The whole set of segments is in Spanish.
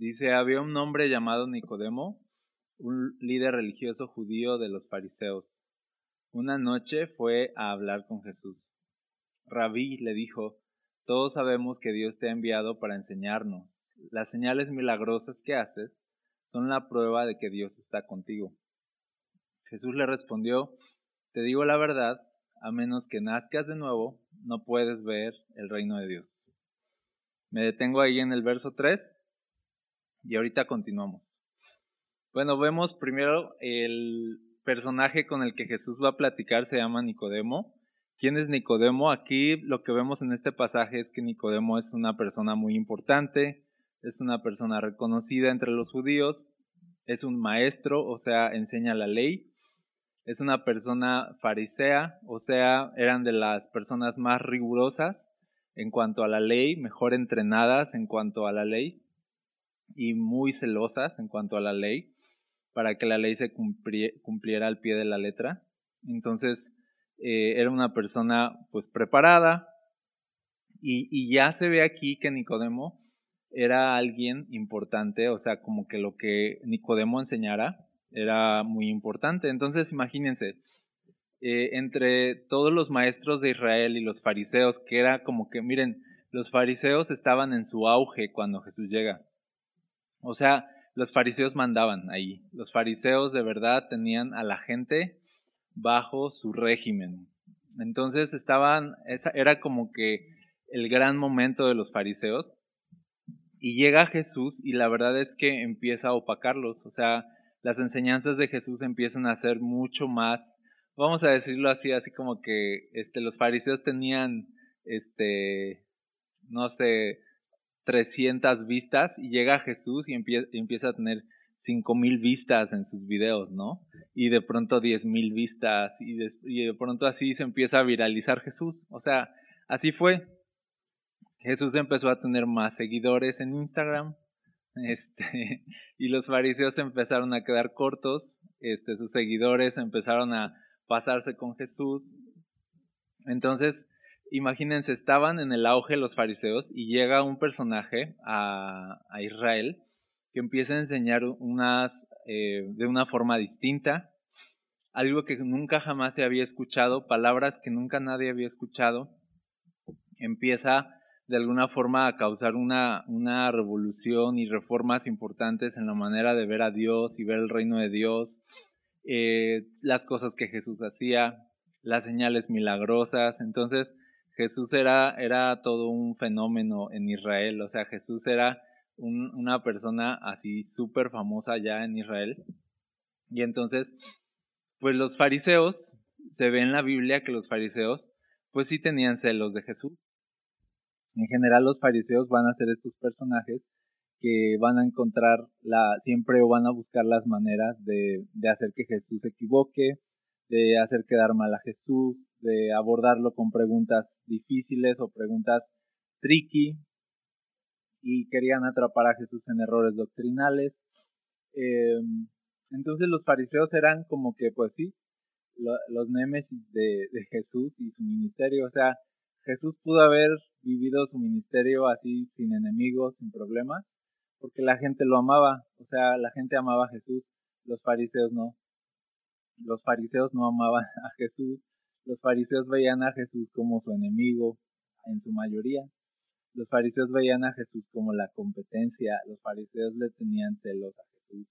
Dice, había un hombre llamado Nicodemo, un líder religioso judío de los fariseos. Una noche fue a hablar con Jesús. Rabí le dijo, todos sabemos que Dios te ha enviado para enseñarnos. Las señales milagrosas que haces son la prueba de que Dios está contigo. Jesús le respondió, te digo la verdad, a menos que nazcas de nuevo, no puedes ver el reino de Dios. Me detengo ahí en el verso 3 y ahorita continuamos. Bueno, vemos primero el personaje con el que Jesús va a platicar, se llama Nicodemo. ¿Quién es Nicodemo? Aquí lo que vemos en este pasaje es que Nicodemo es una persona muy importante, es una persona reconocida entre los judíos, es un maestro, o sea, enseña la ley, es una persona farisea, o sea, eran de las personas más rigurosas en cuanto a la ley, mejor entrenadas en cuanto a la ley y muy celosas en cuanto a la ley para que la ley se cumpliera al pie de la letra. Entonces, eh, era una persona pues preparada y, ya se ve aquí que Nicodemo era alguien importante, o sea, como que lo que Nicodemo enseñara era muy importante. Entonces, imagínense, eh, entre todos los maestros de Israel y los fariseos, que era como que, miren, los fariseos estaban en su auge cuando Jesús llega. O sea, los fariseos mandaban ahí. Los fariseos de verdad tenían a la gente bajo su régimen. Entonces estaban, era como que el gran momento de los fariseos. Y llega Jesús y la verdad es que empieza a opacarlos. O sea, las enseñanzas de Jesús empiezan a ser mucho más, vamos a decirlo así, así como que este, los fariseos tenían, este, no sé, 300 vistas y llega Jesús y, empieza a tener 5000 vistas en sus videos, ¿no? Y de pronto 10000 vistas y y de pronto así se empieza a viralizar Jesús. O sea, así fue. Jesús empezó a tener más seguidores en Instagram, este, y los fariseos empezaron a quedar cortos, este, sus seguidores empezaron a pasarse con Jesús. Entonces, imagínense, estaban en el auge los fariseos y llega un personaje a, Israel que empieza a enseñar unas, eh, de una forma distinta, algo que nunca jamás se había escuchado, palabras que nunca nadie había escuchado. Empieza de alguna forma a causar una, una revolución y reformas importantes en la manera de ver a Dios y ver el reino de Dios, eh, las cosas que Jesús hacía, las señales milagrosas. Entonces Jesús era, era todo un fenómeno en Israel, o sea, Jesús era una persona así súper famosa ya en Israel. Y entonces, pues los fariseos, se ve en la Biblia que los fariseos, pues sí tenían celos de Jesús. En general los fariseos van a ser estos personajes que van a encontrar la, siempre van a buscar las maneras de, de hacer que Jesús se equivoque, de hacer quedar mal a Jesús, de abordarlo con preguntas difíciles o preguntas tricky, y querían atrapar a Jesús en errores doctrinales. Em, entonces los fariseos eran como que, pues sí, los némesis de, de Jesús y su ministerio, o sea, Jesús pudo haber vivido su ministerio así sin enemigos, sin problemas, porque la gente lo amaba, o sea, la gente amaba a Jesús, los fariseos no. Los fariseos no amaban a Jesús, los fariseos veían a Jesús como su enemigo, en su mayoría. Los fariseos veían a Jesús como la competencia, los fariseos le tenían celos a Jesús.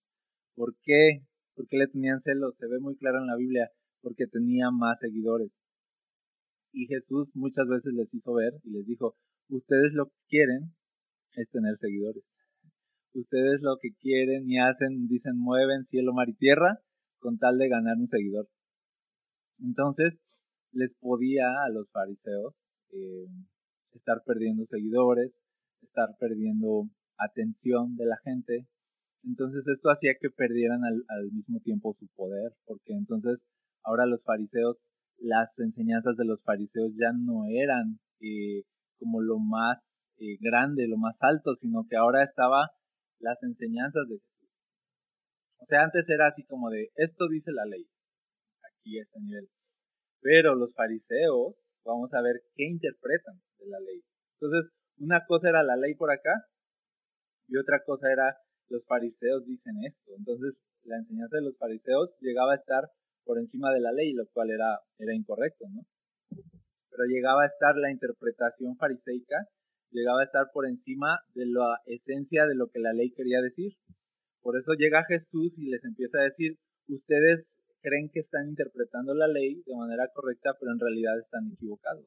¿Por qué? ¿Por qué le tenían celos? Se ve muy claro en la Biblia, porque tenía más seguidores. Y Jesús muchas veces les hizo ver y les dijo, ustedes lo que quieren es tener seguidores. Ustedes lo que quieren y hacen, dicen, mueven cielo, mar y tierra con tal de ganar un seguidor. Entonces, les podía a los fariseos eh, estar perdiendo seguidores, estar perdiendo atención de la gente. Entonces esto hacía que perdieran al, mismo tiempo su poder, porque entonces ahora los fariseos las enseñanzas de los fariseos ya no eran eh, como lo más eh, grande, lo más alto, sino que ahora estaba las enseñanzas de Jesús. O sea, antes era así como de, esto dice la ley, aquí a este nivel. Pero los fariseos, vamos a ver qué interpretan de la ley. Entonces, una cosa era la ley por acá Y otra cosa era, los fariseos dicen esto. Entonces, la enseñanza de los fariseos llegaba a estar por encima de la ley, lo cual era, era incorrecto, ¿no? Pero llegaba a estar la interpretación fariseica, llegaba a estar por encima de la esencia de lo que la ley quería decir. Por eso llega Jesús y les empieza a decir, ustedes creen que están interpretando la ley de manera correcta, pero en realidad están equivocados.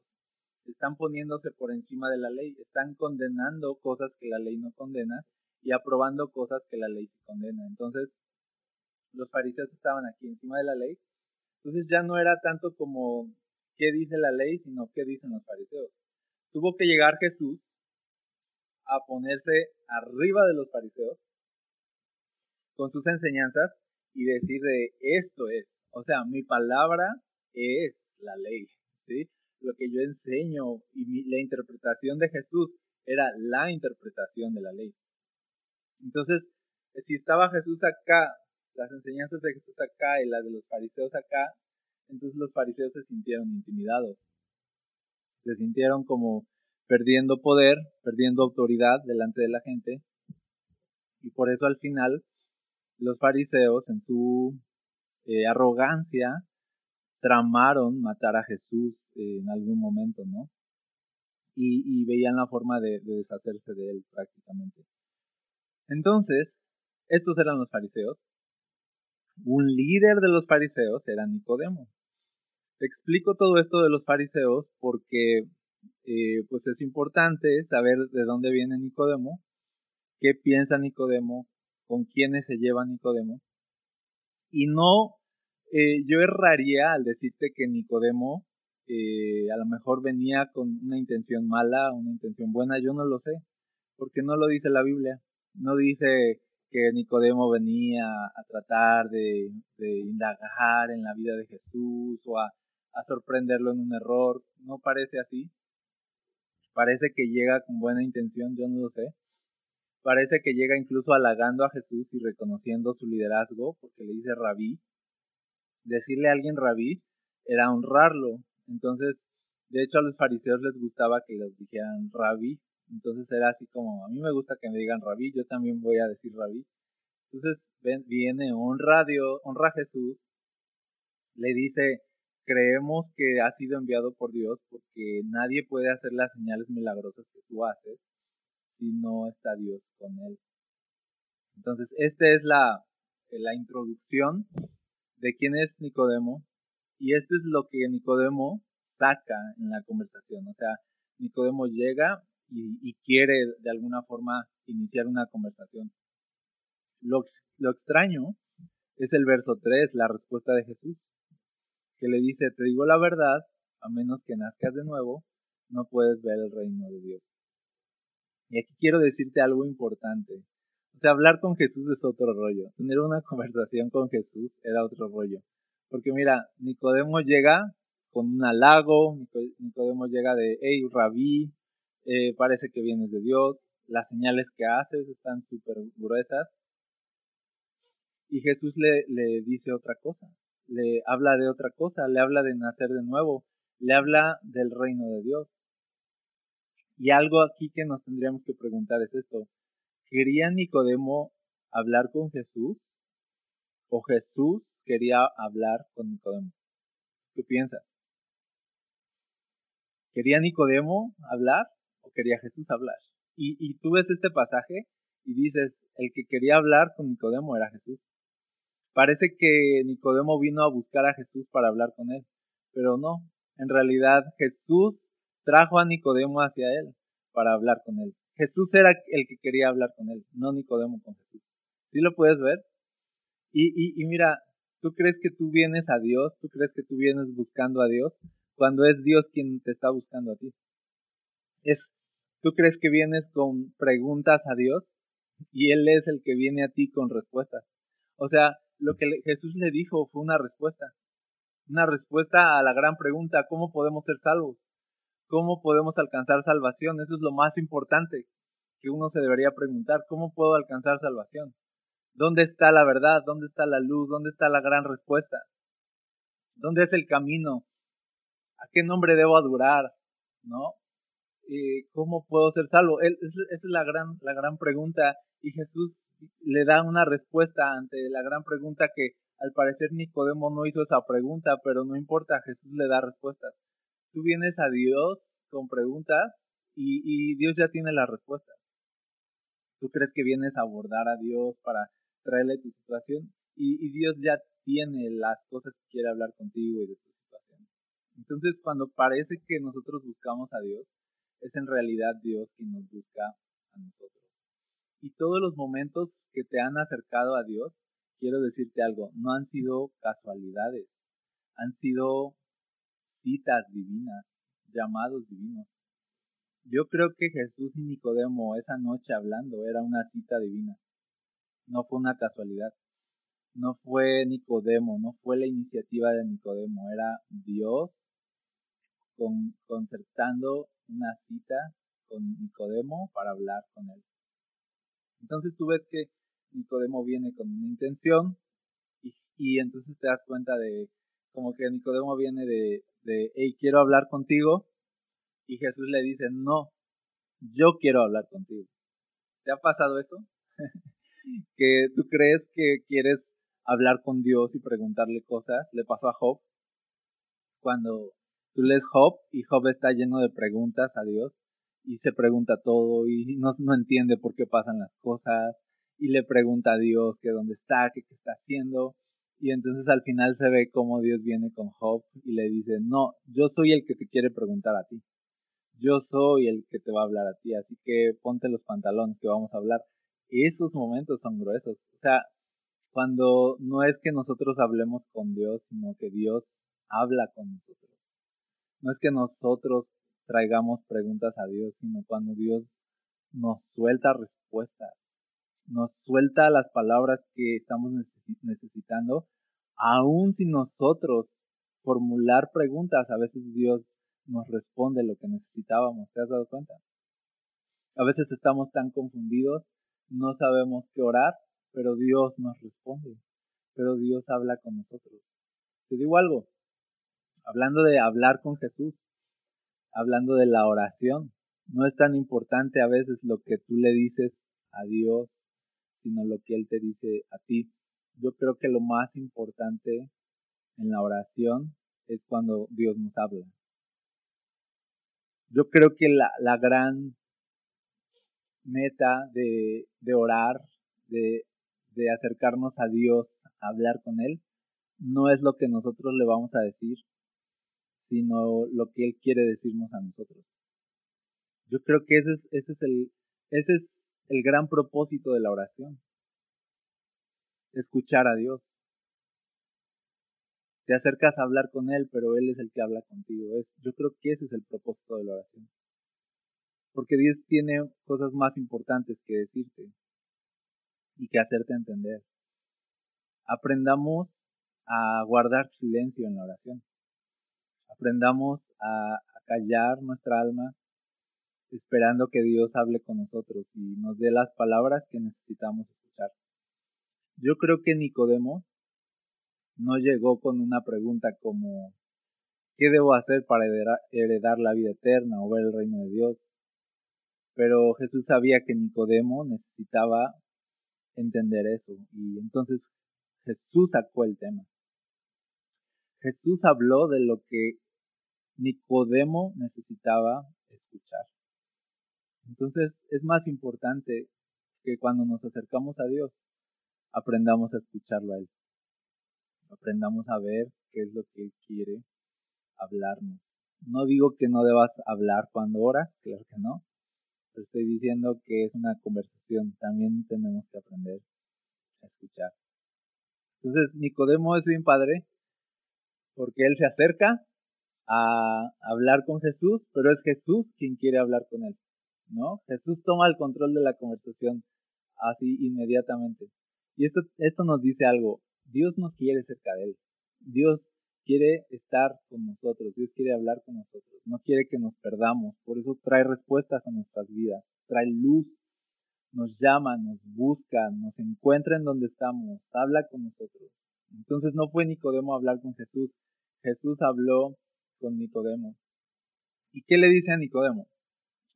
Están poniéndose por encima de la ley, están condenando cosas que la ley no condena y aprobando cosas que la ley sí condena. Entonces, los fariseos estaban aquí encima de la ley. Entonces ya no era tanto como qué dice la ley, sino qué dicen los fariseos. Tuvo que llegar Jesús a ponerse arriba de los fariseos con sus enseñanzas y decir de esto es, o sea, mi palabra es la ley, ¿sí? Lo que yo enseño y la interpretación de Jesús era la interpretación de la ley. Entonces, si estaba Jesús acá, las enseñanzas de Jesús acá y las de los fariseos acá, entonces los fariseos se sintieron intimidados. Se sintieron como perdiendo poder, perdiendo autoridad delante de la gente. Y por eso al final los fariseos en su eh, arrogancia tramaron matar a Jesús en algún momento, ¿no? Y, veían la forma de, deshacerse de él prácticamente. Entonces, estos eran los fariseos. Un líder de los fariseos era Nicodemo. Te explico todo esto de los fariseos porque eh, pues es importante saber de dónde viene Nicodemo, qué piensa Nicodemo, con quiénes se lleva Nicodemo. Y no, eh, yo erraría al decirte que Nicodemo eh, a lo mejor venía con una intención mala, una intención buena, yo no lo sé, porque no lo dice la Biblia. No dice que Nicodemo venía a tratar de, indagar en la vida de Jesús o a sorprenderlo en un error. No parece así. Parece que llega con buena intención, yo no lo sé. Parece que llega incluso halagando a Jesús y reconociendo su liderazgo, porque le dice rabí. Decirle a alguien rabí era honrarlo. Entonces, de hecho a los fariseos les gustaba que los dijeran rabí. Entonces era así como, a mí me gusta que me digan rabí, yo también voy a decir rabí. Entonces viene, honra a honra a Jesús, le dice, creemos que ha sido enviado por Dios porque nadie puede hacer las señales milagrosas que tú haces si no está Dios con él. Entonces, esta es la, la introducción de quién es Nicodemo y esto es lo que Nicodemo saca en la conversación. O sea, Nicodemo llega y, quiere de alguna forma iniciar una conversación. Lo, lo extraño es el verso 3, la respuesta de Jesús, que le dice, te digo la verdad, a menos que nazcas de nuevo, no puedes ver el reino de Dios. Y aquí quiero decirte algo importante. O sea, hablar con Jesús es otro rollo. Tener una conversación con Jesús era otro rollo. Porque mira, Nicodemo llega con un halago, Nicodemo llega de, hey, rabí, eh, parece que vienes de Dios, las señales que haces están súper gruesas. Y Jesús le, le dice otra cosa, le habla de otra cosa, le habla de nacer de nuevo, le habla del reino de Dios. Y algo aquí que nos tendríamos que preguntar es esto. ¿Quería Nicodemo hablar con Jesús? ¿O Jesús quería hablar con Nicodemo? ¿Qué piensas? ¿Quería Nicodemo hablar o quería Jesús hablar? Y, y tú ves este pasaje y dices, el que quería hablar con Nicodemo era Jesús. Parece que Nicodemo vino a buscar a Jesús para hablar con él, pero no, en realidad Jesús trajo a Nicodemo hacia él para hablar con él. Jesús era el que quería hablar con él, no Nicodemo con Jesús. ¿Sí lo puedes ver? Y, y, y mira, ¿tú crees que tú vienes a Dios? ¿Tú crees que tú vienes buscando a Dios? Cuando es Dios quien te está buscando a ti. Es, ¿Tú crees que vienes con preguntas a Dios? Y Él es el que viene a ti con respuestas. O sea, lo que Jesús le dijo fue una respuesta. Una respuesta a la gran pregunta, ¿cómo podemos ser salvos? ¿Cómo podemos alcanzar salvación? Eso es lo más importante que uno se debería preguntar. ¿Cómo puedo alcanzar salvación? ¿Dónde está la verdad? ¿Dónde está la luz? ¿Dónde está la gran respuesta? ¿Dónde es el camino? ¿A qué nombre debo adorar? ¿No? eh, ¿cómo puedo ser salvo? esa es la gran, la gran pregunta y Jesús le da una respuesta ante la gran pregunta que al parecer Nicodemo no hizo esa pregunta, pero no importa, Jesús le da respuestas. Tú vienes a Dios con preguntas y, Dios ya tiene las respuestas. Tú crees que vienes a abordar a Dios para traerle tu situación y, y Dios ya tiene las cosas que quiere hablar contigo y de tu situación. Entonces, cuando parece que nosotros buscamos a Dios, es en realidad Dios quien nos busca a nosotros. Y todos los momentos que te han acercado a Dios, quiero decirte algo, no han sido casualidades, han sido citas divinas, llamados divinos. Yo creo que Jesús y Nicodemo esa noche hablando era una cita divina, no fue una casualidad, no fue Nicodemo, no fue la iniciativa de Nicodemo, era Dios con, concertando una cita con Nicodemo para hablar con él. Entonces tú ves que Nicodemo viene con una intención y, entonces te das cuenta de como que Nicodemo viene de, de, hey, quiero hablar contigo y Jesús le dice, no, yo quiero hablar contigo. ¿Te ha pasado eso? que tú crees que quieres hablar con Dios y preguntarle cosas. Le pasó a Job. Cuando tú lees Job y Job está lleno de preguntas a Dios y se pregunta todo y no, no entiende por qué pasan las cosas y le pregunta a Dios que dónde está, que qué está haciendo. Y entonces al final se ve cómo Dios viene con Job y le dice, no, yo soy el que te quiere preguntar a ti. Yo soy el que te va a hablar a ti, así que ponte los pantalones que vamos a hablar. Esos momentos son gruesos. O sea, cuando no es que nosotros hablemos con Dios, sino que Dios habla con nosotros. No es que nosotros traigamos preguntas a Dios, sino cuando Dios nos suelta respuestas, nos suelta las palabras que estamos necesitando, aun si nosotros formular preguntas, a veces Dios nos responde lo que necesitábamos, ¿te has dado cuenta? A veces estamos tan confundidos, no sabemos qué orar, pero Dios nos responde, pero Dios habla con nosotros. Te digo algo, hablando de hablar con Jesús, hablando de la oración. No es tan importante a veces lo que tú le dices a Dios, sino lo que Él te dice a ti. Yo creo que lo más importante en la oración es cuando Dios nos habla. Yo creo que la, la gran meta de, de orar, de, de acercarnos a Dios, a hablar con Él, no es lo que nosotros le vamos a decir, sino lo que Él quiere decirnos a nosotros. Yo creo que ese es, ese es, el, ese es el gran propósito de la oración. Escuchar a Dios. Te acercas a hablar con Él, pero Él es el que habla contigo. Es, yo creo que ese es el propósito de la oración. Porque Dios tiene cosas más importantes que decirte y que hacerte entender. Aprendamos a guardar silencio en la oración. Aprendamos a, callar nuestra alma esperando que Dios hable con nosotros y nos dé las palabras que necesitamos escuchar. Yo creo que Nicodemo no llegó con una pregunta como ¿qué debo hacer para heredar la vida eterna o ver el reino de Dios? Pero Jesús sabía que Nicodemo necesitaba entender eso y entonces Jesús sacó el tema. Jesús habló de lo que Nicodemo necesitaba escuchar. Entonces es más importante que cuando nos acercamos a Dios, aprendamos a escucharlo a Él. Aprendamos a ver qué es lo que Él quiere hablarnos. No digo que no debas hablar cuando oras, claro que no. Pero estoy diciendo que es una conversación. También tenemos que aprender a escuchar. Entonces, Nicodemo es bien padre porque él se acerca a hablar con Jesús, pero es Jesús quien quiere hablar con él, ¿no? Jesús toma el control de la conversación así inmediatamente. Y esto, esto nos dice algo, Dios nos quiere cerca de él, Dios quiere estar con nosotros, Dios quiere hablar con nosotros, no quiere que nos perdamos, por eso trae respuestas a nuestras vidas, trae luz, nos llama, nos busca, nos encuentra en donde estamos, habla con nosotros. Entonces no fue Nicodemo hablar con Jesús, Jesús habló con Nicodemo. ¿Y qué le dice a Nicodemo?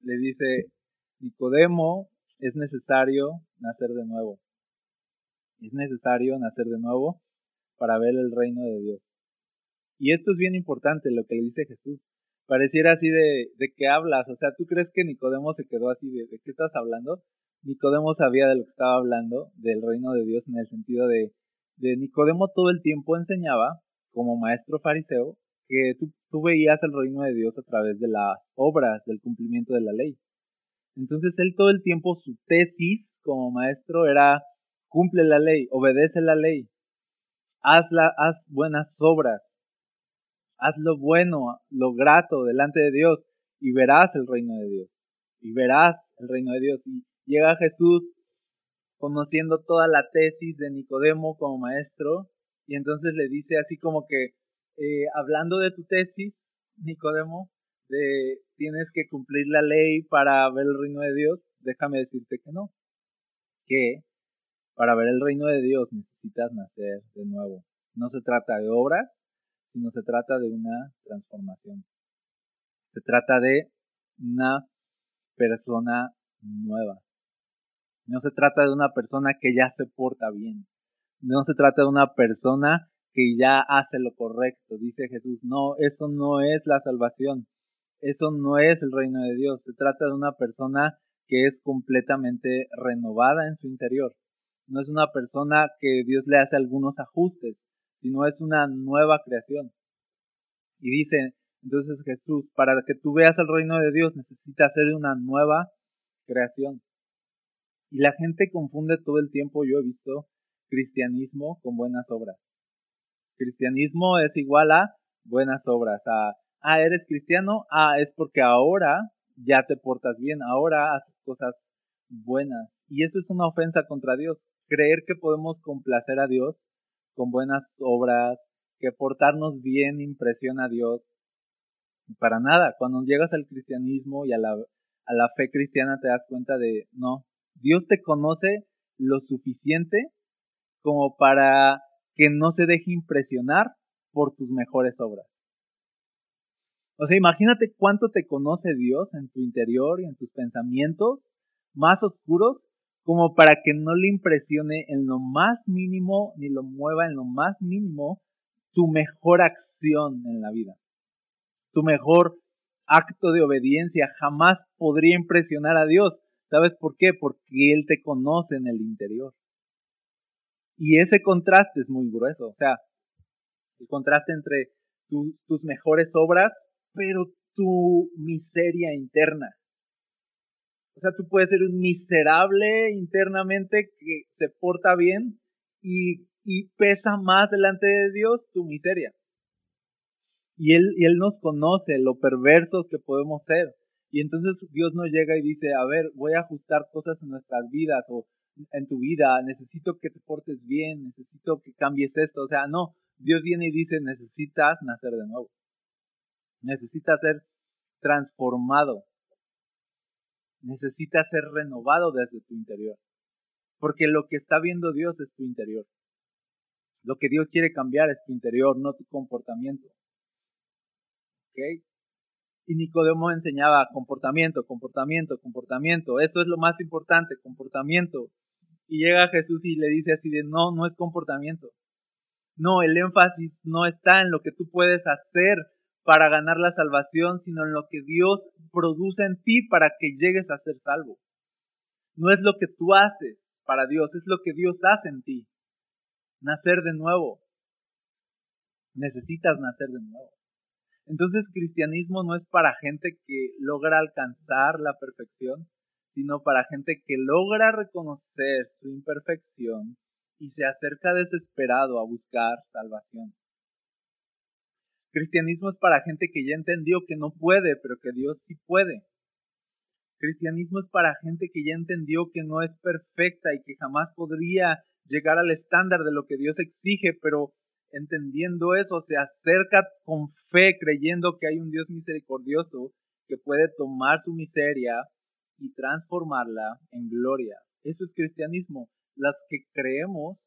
le dice, Nicodemo, es necesario nacer de nuevo. Es necesario nacer de nuevo para ver el reino de Dios. Y esto es bien importante, lo que le dice Jesús. Pareciera así de, de qué hablas. O sea, ¿tú crees que Nicodemo se quedó así de, de qué estás hablando? Nicodemo sabía de lo que estaba hablando, del reino de Dios, en el sentido de, de Nicodemo todo el tiempo enseñaba, como maestro fariseo, que tú, tú veías el reino de Dios a través de las obras, del cumplimiento de la ley. Entonces él todo el tiempo, su tesis como maestro era, cumple la ley, obedece la ley, haz, haz buenas obras, haz lo bueno, lo grato delante de Dios y verás el reino de Dios. Y verás el reino de Dios. Y llega Jesús conociendo toda la tesis de Nicodemo como maestro y entonces le dice así como que, eh, hablando de tu tesis, Nicodemo, de tienes que cumplir la ley para ver el reino de Dios, déjame decirte que no. Que para ver el reino de Dios necesitas nacer de nuevo. No se trata de obras, sino se trata de una transformación. Se trata de una persona nueva. No se trata de una persona que ya se porta bien. No se trata de una persona que ya hace lo correcto. Dice Jesús, no, eso no es la salvación. Eso no es el reino de Dios. Se trata de una persona que es completamente renovada en su interior. No es una persona que Dios le hace algunos ajustes, sino es una nueva creación. Y dice entonces Jesús, para que tú veas el reino de Dios necesitas ser una nueva creación. Y la gente confunde todo el tiempo, yo he visto, cristianismo con buenas obras. Cristianismo es igual a buenas obras, a ah, eres cristiano, ah, es porque ahora ya te portas bien, ahora haces cosas buenas. Y eso es una ofensa contra Dios. Creer que podemos complacer a Dios con buenas obras, que portarnos bien impresiona a Dios. Para nada, cuando llegas al cristianismo y a la, a la fe cristiana te das cuenta de, no, Dios te conoce lo suficiente como para que no se deje impresionar por tus mejores obras. O sea, imagínate cuánto te conoce Dios en tu interior y en tus pensamientos más oscuros, como para que no le impresione en lo más mínimo ni lo mueva en lo más mínimo tu mejor acción en la vida. Tu mejor acto de obediencia jamás podría impresionar a Dios. ¿Sabes por qué? Porque Él te conoce en el interior. Y ese contraste es muy grueso. O sea, el contraste entre tus mejores obras pero tu miseria interna. O sea, tú puedes ser un miserable internamente que se porta bien y, pesa más delante de Dios tu miseria. Y él, y él nos conoce lo perversos que podemos ser. Y entonces Dios nos llega y dice, a ver, voy a ajustar cosas en nuestras vidas o en tu vida, necesito que te portes bien, necesito que cambies esto. O sea, no, Dios viene y dice, necesitas nacer de nuevo. Necesita ser transformado. Necesita ser renovado desde tu interior. Porque lo que está viendo Dios es tu interior. Lo que Dios quiere cambiar es tu interior, no tu comportamiento. ¿Ok? Y Nicodemo enseñaba comportamiento, comportamiento, comportamiento. Eso es lo más importante, comportamiento. Y llega Jesús y le dice así de, no, no es comportamiento. No, el énfasis no está en lo que tú puedes hacer para ganar la salvación, sino en lo que Dios produce en ti para que llegues a ser salvo. No es lo que tú haces para Dios, es lo que Dios hace en ti. Nacer de nuevo. Necesitas nacer de nuevo. Entonces, cristianismo no es para gente que logra alcanzar la perfección, sino para gente que logra reconocer su imperfección y se acerca desesperado a buscar salvación. Cristianismo es para gente que ya entendió que no puede, pero que Dios sí puede. Cristianismo es para gente que ya entendió que no es perfecta y que jamás podría llegar al estándar de lo que Dios exige, pero entendiendo eso se acerca con fe, creyendo que hay un Dios misericordioso que puede tomar su miseria y transformarla en gloria. Eso es cristianismo. Las que creemos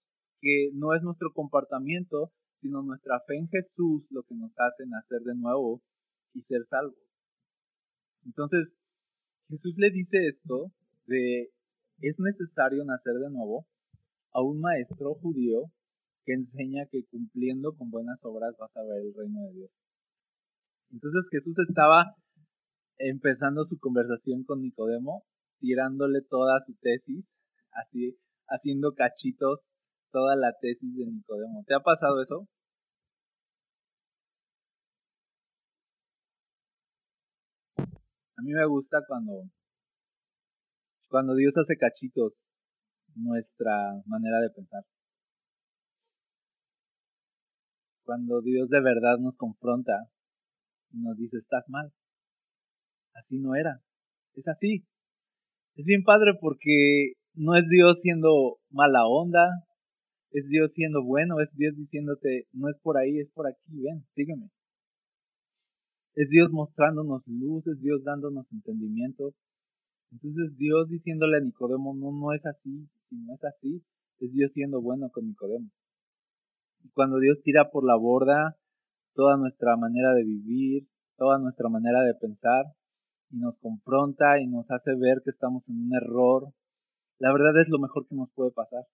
que no es nuestro comportamiento, sino nuestra fe en Jesús lo que nos hace nacer de nuevo y ser salvos. Entonces, Jesús le dice esto de es necesario nacer de nuevo a un maestro judío que enseña que cumpliendo con buenas obras vas a ver el reino de Dios. Entonces Jesús estaba empezando su conversación con Nicodemo, tirándole toda su tesis, así haciendo cachitos toda la tesis de Nicodemo. ¿Te ha pasado eso? A mí me gusta cuando cuando Dios hace cachitos nuestra manera de pensar. Cuando Dios de verdad nos confronta y nos dice, estás mal. Así no era. Es así. Es bien padre porque no es Dios siendo mala onda, es Dios siendo bueno, es Dios diciéndote, no es por ahí, es por aquí, ven, sígueme. Es Dios mostrándonos luz, es Dios dándonos entendimiento. Entonces Dios diciéndole a Nicodemo, no, no es así, si no es así, es Dios siendo bueno con Nicodemo. Y cuando Dios tira por la borda toda nuestra manera de vivir, toda nuestra manera de pensar, y nos confronta y nos hace ver que estamos en un error, la verdad es lo mejor que nos puede pasar.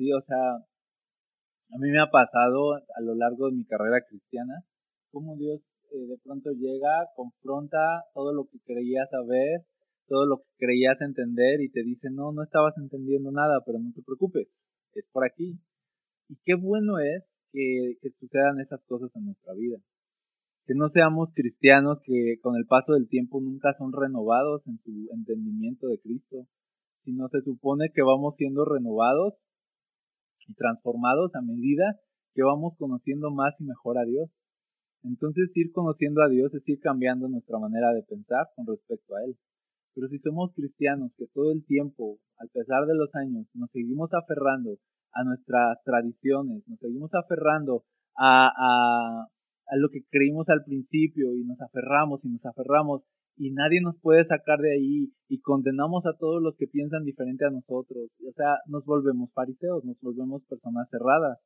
Sí, o sea, a mí me ha pasado a lo largo de mi carrera cristiana, cómo Dios eh, de pronto llega, confronta todo lo que creías saber, todo lo que creías entender y te dice, no, no estabas entendiendo nada, pero no te preocupes, es por aquí. Y qué bueno es que, que sucedan esas cosas en nuestra vida. Que no seamos cristianos que con el paso del tiempo nunca son renovados en su entendimiento de Cristo, sino se supone que vamos siendo renovados y transformados a medida que vamos conociendo más y mejor a Dios. Entonces ir conociendo a Dios es ir cambiando nuestra manera de pensar con respecto a Él. Pero si somos cristianos que todo el tiempo, al pesar de los años, nos seguimos aferrando a nuestras tradiciones, nos seguimos aferrando a, a, a lo que creímos al principio y nos aferramos y nos aferramos y nadie nos puede sacar de ahí y condenamos a todos los que piensan diferente a nosotros. O sea, nos volvemos fariseos, nos volvemos personas cerradas,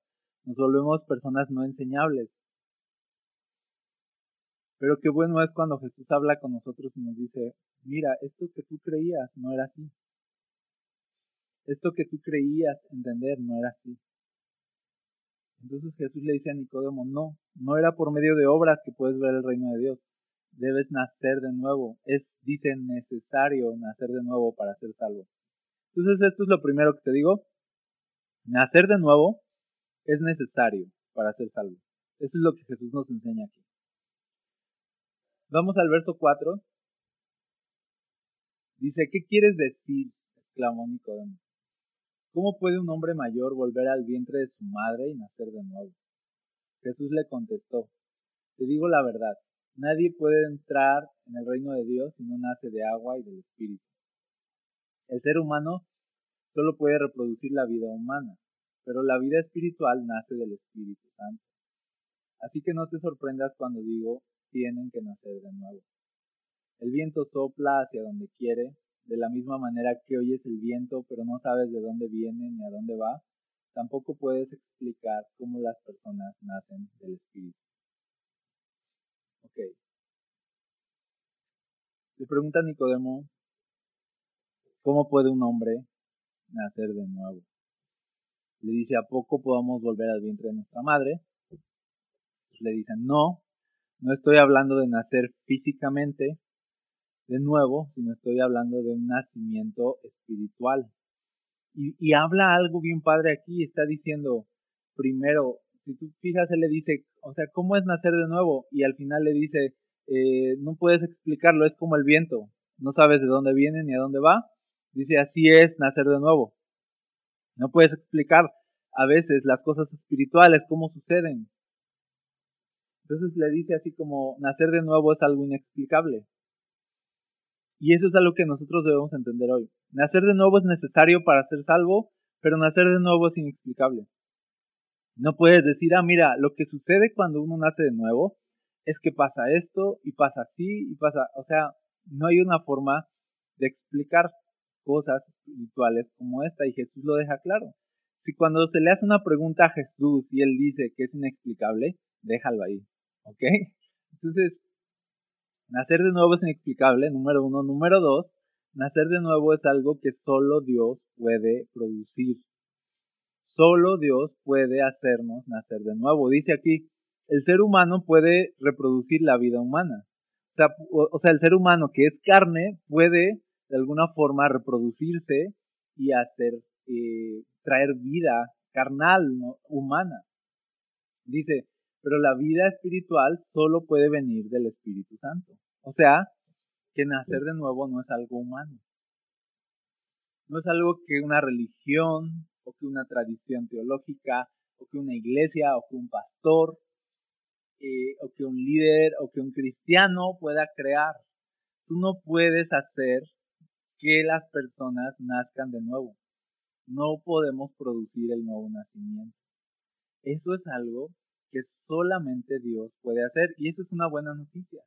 nos volvemos personas no enseñables. Pero qué bueno es cuando Jesús habla con nosotros y nos dice, mira, esto que tú creías no era así. Esto que tú creías entender no era así. Entonces Jesús le dice a Nicodemo, no, no era por medio de obras que puedes ver el reino de Dios, debes nacer de nuevo. Es, dice, necesario nacer de nuevo para ser salvo. Entonces, esto es lo primero que te digo. Nacer de nuevo es necesario para ser salvo. Eso es lo que Jesús nos enseña aquí. Vamos al verso 4. Dice, ¿qué quieres decir? exclamó Nicodemo. ¿Cómo puede un hombre mayor volver al vientre de su madre y nacer de nuevo? Jesús le contestó, te digo la verdad, Nadie puede entrar en el reino de Dios si no nace de agua y del Espíritu. El ser humano solo puede reproducir la vida humana, pero la vida espiritual nace del Espíritu Santo. Así que no te sorprendas cuando digo tienen que nacer de nuevo. El viento sopla hacia donde quiere, de la misma manera que oyes el viento pero no sabes de dónde viene ni a dónde va, tampoco puedes explicar cómo las personas nacen del Espíritu. Ok. Le pregunta Nicodemo, ¿cómo puede un hombre nacer de nuevo? Le dice, ¿a poco podamos volver al vientre de nuestra madre? Le dicen, no, no estoy hablando de nacer físicamente de nuevo, sino estoy hablando de un nacimiento espiritual. Y, y habla algo bien padre aquí, está diciendo, primero, si tú fijas, él le dice, o sea, ¿cómo es nacer de nuevo? Y al final le dice, eh, no puedes explicarlo, es como el viento, no sabes de dónde viene ni a dónde va. Dice, así es nacer de nuevo. No puedes explicar a veces las cosas espirituales, cómo suceden. Entonces le dice así como, nacer de nuevo es algo inexplicable. Y eso es algo que nosotros debemos entender hoy. Nacer de nuevo es necesario para ser salvo, pero nacer de nuevo es inexplicable. No puedes decir, ah, mira, lo que sucede cuando uno nace de nuevo es que pasa esto y pasa así y pasa, o sea, no hay una forma de explicar cosas espirituales como esta y Jesús lo deja claro. Si cuando se le hace una pregunta a Jesús y él dice que es inexplicable, déjalo ahí, ¿ok? Entonces, Nacer de nuevo es inexplicable, número uno. Número dos, nacer de nuevo es algo que solo Dios puede producir. Solo Dios puede hacernos nacer de nuevo. Dice aquí, el ser humano puede reproducir la vida humana. O sea, el ser humano que es carne puede de alguna forma reproducirse y hacer, eh, traer vida carnal, humana. Dice, pero la vida espiritual solo puede venir del Espíritu Santo. O sea, que nacer de nuevo no es algo humano. No es algo que una religión o que una tradición teológica o que una iglesia o que un pastor eh, o que un líder o que un cristiano pueda crear. Tú no puedes hacer que las personas nazcan de nuevo. No podemos producir el nuevo nacimiento. Eso es algo que solamente Dios puede hacer y eso es una buena noticia.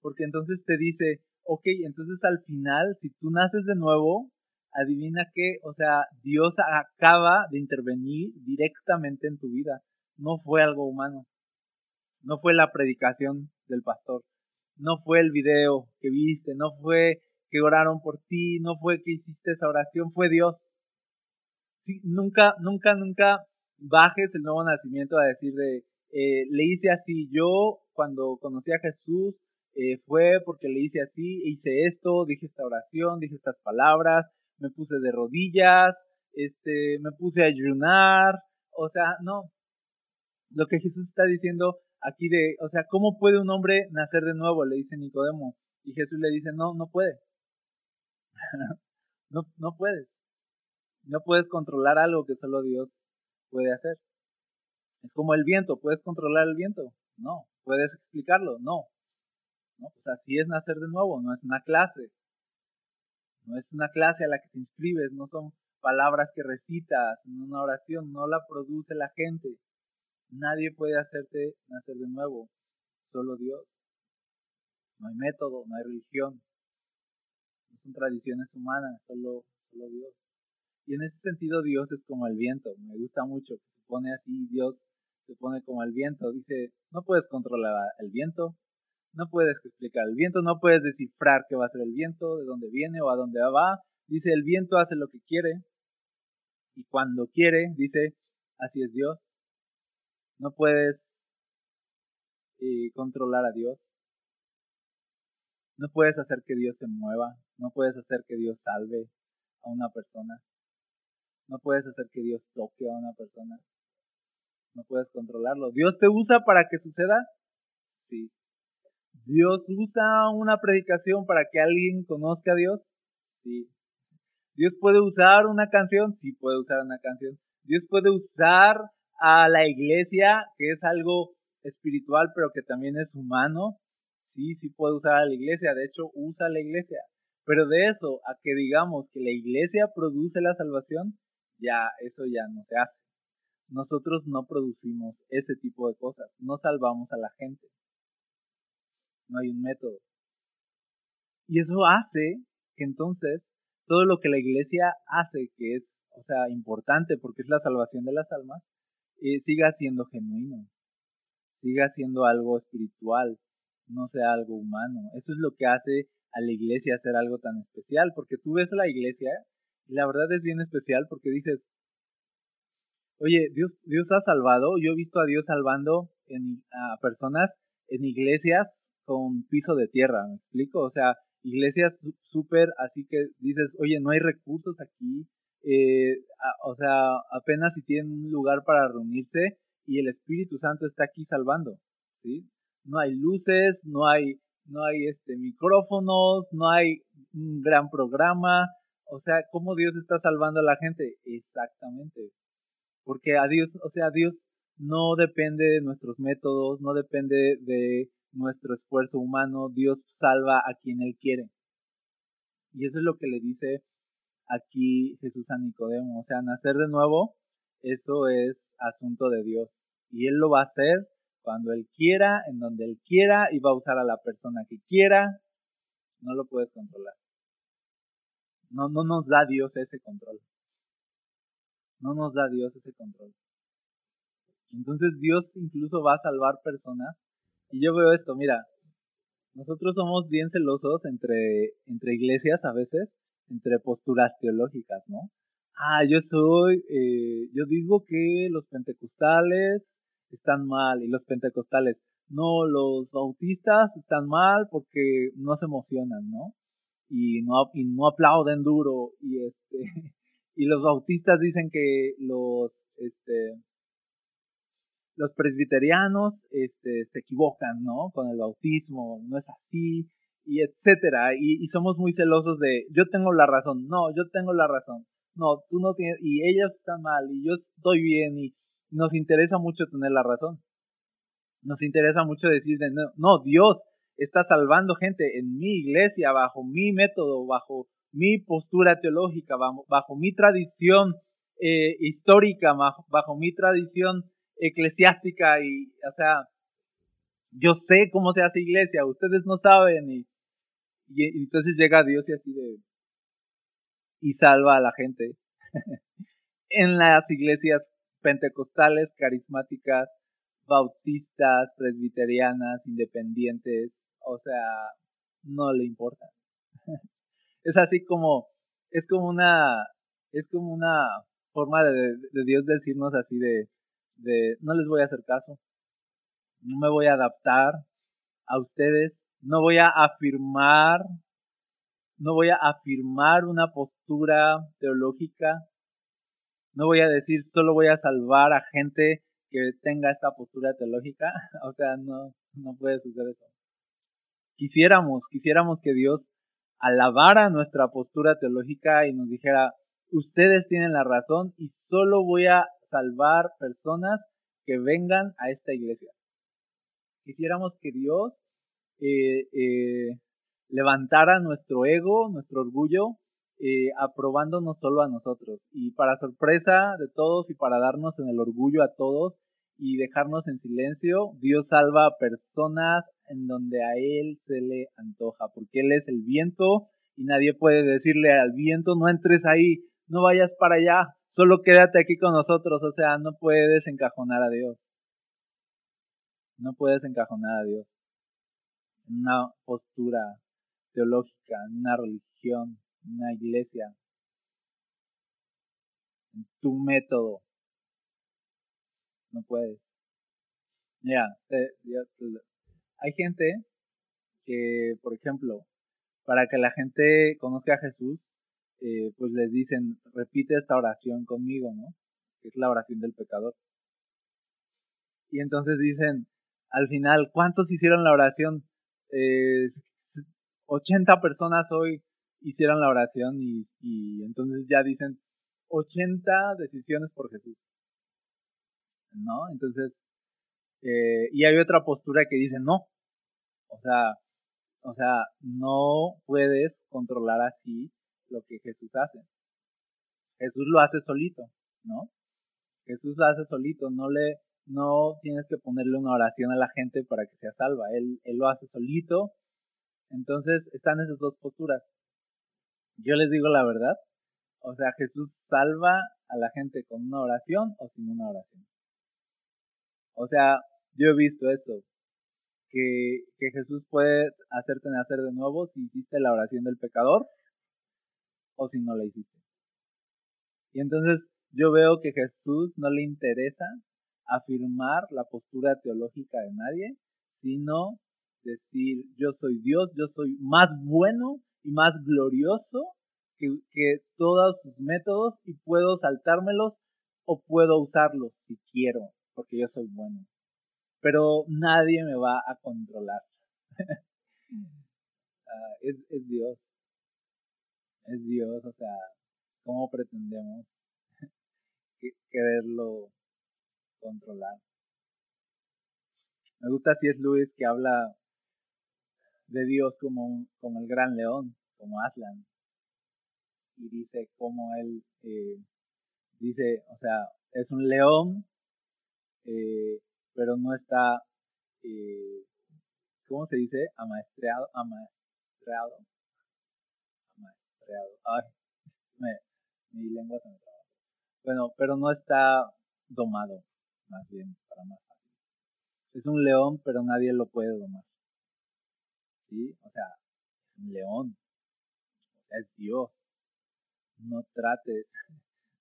Porque entonces te dice, ok, entonces al final, si tú naces de nuevo, adivina qué, o sea, Dios acaba de intervenir directamente en tu vida. No fue algo humano. No fue la predicación del pastor. No fue el video que viste. No fue que oraron por ti. No fue que hiciste esa oración. Fue Dios. Nunca, nunca, nunca bajes el nuevo nacimiento a decir de, eh, le hice así. Yo, cuando conocí a Jesús, eh, fue porque le hice así, hice esto, dije esta oración, dije estas palabras, me puse de rodillas, este, me puse a ayunar, o sea, no. Lo que Jesús está diciendo aquí de, o sea, ¿cómo puede un hombre nacer de nuevo? Le dice Nicodemo. Y Jesús le dice, no, no puede. no, no puedes. No puedes controlar algo que solo Dios puede hacer. Es como el viento, ¿puedes controlar el viento? No. ¿Puedes explicarlo? No. No, pues así es nacer de nuevo, no es una clase. No es una clase a la que te inscribes, no son palabras que recitas en una oración, no la produce la gente. Nadie puede hacerte nacer de nuevo, solo Dios. No hay método, no hay religión, no son tradiciones humanas, solo, solo Dios. Y en ese sentido Dios es como el viento, me gusta mucho se pone así, Dios se pone como el viento, dice, no puedes controlar el viento, no puedes explicar el viento, no puedes descifrar qué va a ser el viento, de dónde viene o a dónde va. Dice, el viento hace lo que quiere y cuando quiere, dice, así es Dios. No puedes eh, controlar a Dios. No puedes hacer que Dios se mueva. No puedes hacer que Dios salve a una persona. No puedes hacer que Dios toque a una persona. No puedes controlarlo. ¿Dios te usa para que suceda? Sí. ¿Dios usa una predicación para que alguien conozca a Dios? Sí. ¿Dios puede usar una canción? Sí, puede usar una canción. ¿Dios puede usar a la iglesia, que es algo espiritual, pero que también es humano? Sí, sí puede usar a la iglesia. De hecho, usa a la iglesia. Pero de eso a que digamos que la iglesia produce la salvación, ya, eso ya no se hace. Nosotros no producimos ese tipo de cosas, no salvamos a la gente no hay un método. Y eso hace que entonces todo lo que la iglesia hace, que es, o sea, importante porque es la salvación de las almas, eh, siga siendo genuino, siga siendo algo espiritual, no sea algo humano. Eso es lo que hace a la iglesia hacer algo tan especial, porque tú ves a la iglesia y la verdad es bien especial porque dices, oye, Dios, Dios ha salvado, yo he visto a Dios salvando en, a personas en iglesias con piso de tierra, ¿me explico? O sea, iglesias súper así que dices, oye, no hay recursos aquí, eh, o sea, apenas si tienen un lugar para reunirse y el Espíritu Santo está aquí salvando, ¿sí? No hay luces, no hay, no hay este, micrófonos, no hay un gran programa, o sea, ¿cómo Dios está salvando a la gente? Exactamente. Porque a Dios, o sea, Dios no depende de nuestros métodos, no depende de nuestro esfuerzo humano, Dios salva a quien Él quiere. Y eso es lo que le dice aquí Jesús a Nicodemo. O sea, nacer de nuevo, eso es asunto de Dios. Y Él lo va a hacer cuando Él quiera, en donde Él quiera, y va a usar a la persona que quiera. No lo puedes controlar. No, no nos da Dios ese control. No nos da Dios ese control. Entonces Dios incluso va a salvar personas y yo veo esto, mira, nosotros somos bien celosos entre, entre iglesias a veces, entre posturas teológicas, ¿no? Ah, yo soy, eh, yo digo que los pentecostales están mal y los pentecostales, no, los bautistas están mal porque no se emocionan, ¿no? Y no, y no aplauden duro y este, y los bautistas dicen que los, este, los presbiterianos este, se equivocan, ¿no? Con el bautismo, no es así, y etcétera. Y, somos muy celosos de, yo tengo la razón, no, yo tengo la razón, no, tú no tienes, y ellos están mal, y yo estoy bien, y nos interesa mucho tener la razón. Nos interesa mucho decir, de, no, no, Dios está salvando gente en mi iglesia, bajo mi método, bajo mi postura teológica, bajo, mi tradición eh, histórica, bajo mi tradición eclesiástica y, o sea, yo sé cómo se hace iglesia, ustedes no saben y, entonces llega Dios y así de y salva a la gente en las iglesias pentecostales, carismáticas, bautistas, presbiterianas, independientes, o sea, no le importa. es así como, es como una, es como una forma de, de Dios decirnos así de, no les voy a hacer caso, no me voy a adaptar a ustedes, no voy a afirmar, no voy a afirmar una postura teológica, no voy a decir solo voy a salvar a gente que tenga esta postura teológica, o sea, no, no puede suceder eso. Quisiéramos, quisiéramos que Dios alabara nuestra postura teológica y nos dijera, ustedes tienen la razón y solo voy a salvar personas que vengan a esta iglesia. Quisiéramos que Dios eh, eh, levantara nuestro ego, nuestro orgullo, eh, aprobándonos solo a nosotros. Y para sorpresa de todos y para darnos en el orgullo a todos y dejarnos en silencio, Dios salva a personas en donde a Él se le antoja, porque Él es el viento y nadie puede decirle al viento, no entres ahí, no vayas para allá, solo quédate aquí con nosotros, o sea, no puedes encajonar a Dios. No puedes encajonar a Dios en una postura teológica, en una religión, en una iglesia, en tu método. No puedes. Mira, hay gente que, por ejemplo, para que la gente conozca a Jesús, eh, pues les dicen, repite esta oración conmigo, ¿no? Que es la oración del pecador. Y entonces dicen, al final, ¿cuántos hicieron la oración? Eh, 80 personas hoy hicieron la oración y, entonces ya dicen 80 decisiones por Jesús. ¿No? Entonces, eh, y hay otra postura que dice no. O sea, o sea, no puedes controlar así lo que Jesús hace. Jesús lo hace solito, ¿no? Jesús lo hace solito, no le, no tienes que ponerle una oración a la gente para que sea salva. Él, él lo hace solito. Entonces están esas dos posturas. Yo les digo la verdad. O sea, Jesús salva a la gente con una oración o sin una oración. O sea, yo he visto eso. Que, que Jesús puede hacerte nacer de nuevo si hiciste la oración del pecador o si no la hiciste. Y entonces yo veo que Jesús no le interesa afirmar la postura teológica de nadie, sino decir yo soy Dios, yo soy más bueno y más glorioso que, que todos sus métodos y puedo saltármelos o puedo usarlos si quiero, porque yo soy bueno. Pero nadie me va a controlar. Ah, es, es Dios es Dios, o sea, ¿cómo pretendemos quererlo controlar? Me gusta si es Luis que habla de Dios como, como el gran león, como Aslan, y dice cómo él eh, dice, o sea, es un león, eh, pero no está, eh, ¿cómo se dice? Amaestreado, amaestreado, Mi lengua se me. Bueno, pero no está domado, más bien, para más fácil. Es un león, pero nadie lo puede domar. ¿sí? O sea, es un león, o sea, es Dios. No trates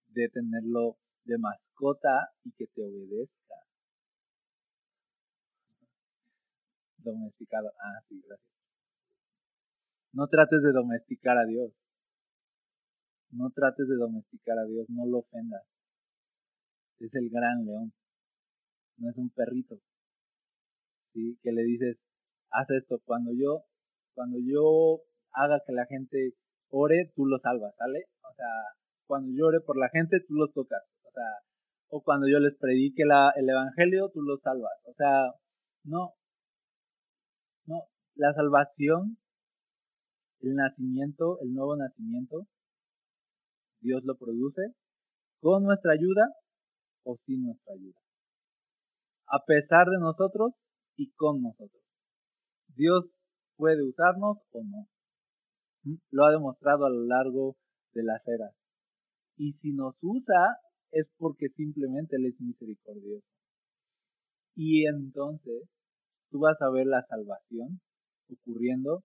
de tenerlo de mascota y que te obedezca. Domesticado. Ah, sí, gracias. No trates de domesticar a Dios. No trates de domesticar a Dios, no lo ofendas. Es el gran león. No es un perrito. ¿Sí? Que le dices, haz esto. Cuando yo, cuando yo haga que la gente ore, tú lo salvas, ¿sale? O sea, cuando yo ore por la gente, tú los tocas. O sea, o cuando yo les predique la, el evangelio, tú los salvas. O sea, no. No. La salvación, el nacimiento, el nuevo nacimiento, Dios lo produce con nuestra ayuda o sin nuestra ayuda. A pesar de nosotros y con nosotros. Dios puede usarnos o no. ¿Mm? Lo ha demostrado a lo largo de las eras. Y si nos usa es porque simplemente Él es misericordioso. Y entonces tú vas a ver la salvación ocurriendo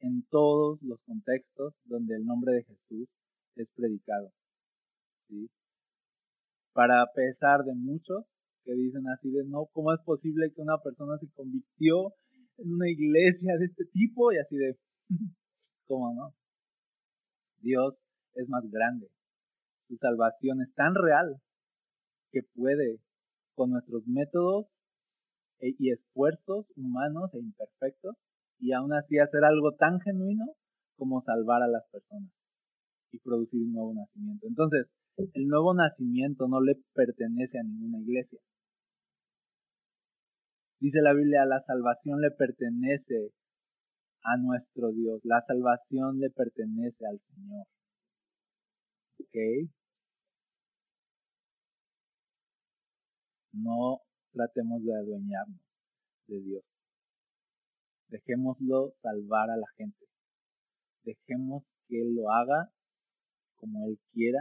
en todos los contextos donde el nombre de Jesús es predicado. ¿sí? Para pesar de muchos que dicen así de no, ¿cómo es posible que una persona se convirtió en una iglesia de este tipo? Y así de, ¿cómo no? Dios es más grande. Su salvación es tan real que puede, con nuestros métodos e, y esfuerzos humanos e imperfectos, y aún así hacer algo tan genuino como salvar a las personas y producir un nuevo nacimiento. Entonces, el nuevo nacimiento no le pertenece a ninguna iglesia. Dice la Biblia, la salvación le pertenece a nuestro Dios. La salvación le pertenece al Señor. ¿Ok? No tratemos de adueñarnos de Dios. Dejémoslo salvar a la gente. Dejemos que Él lo haga como Él quiera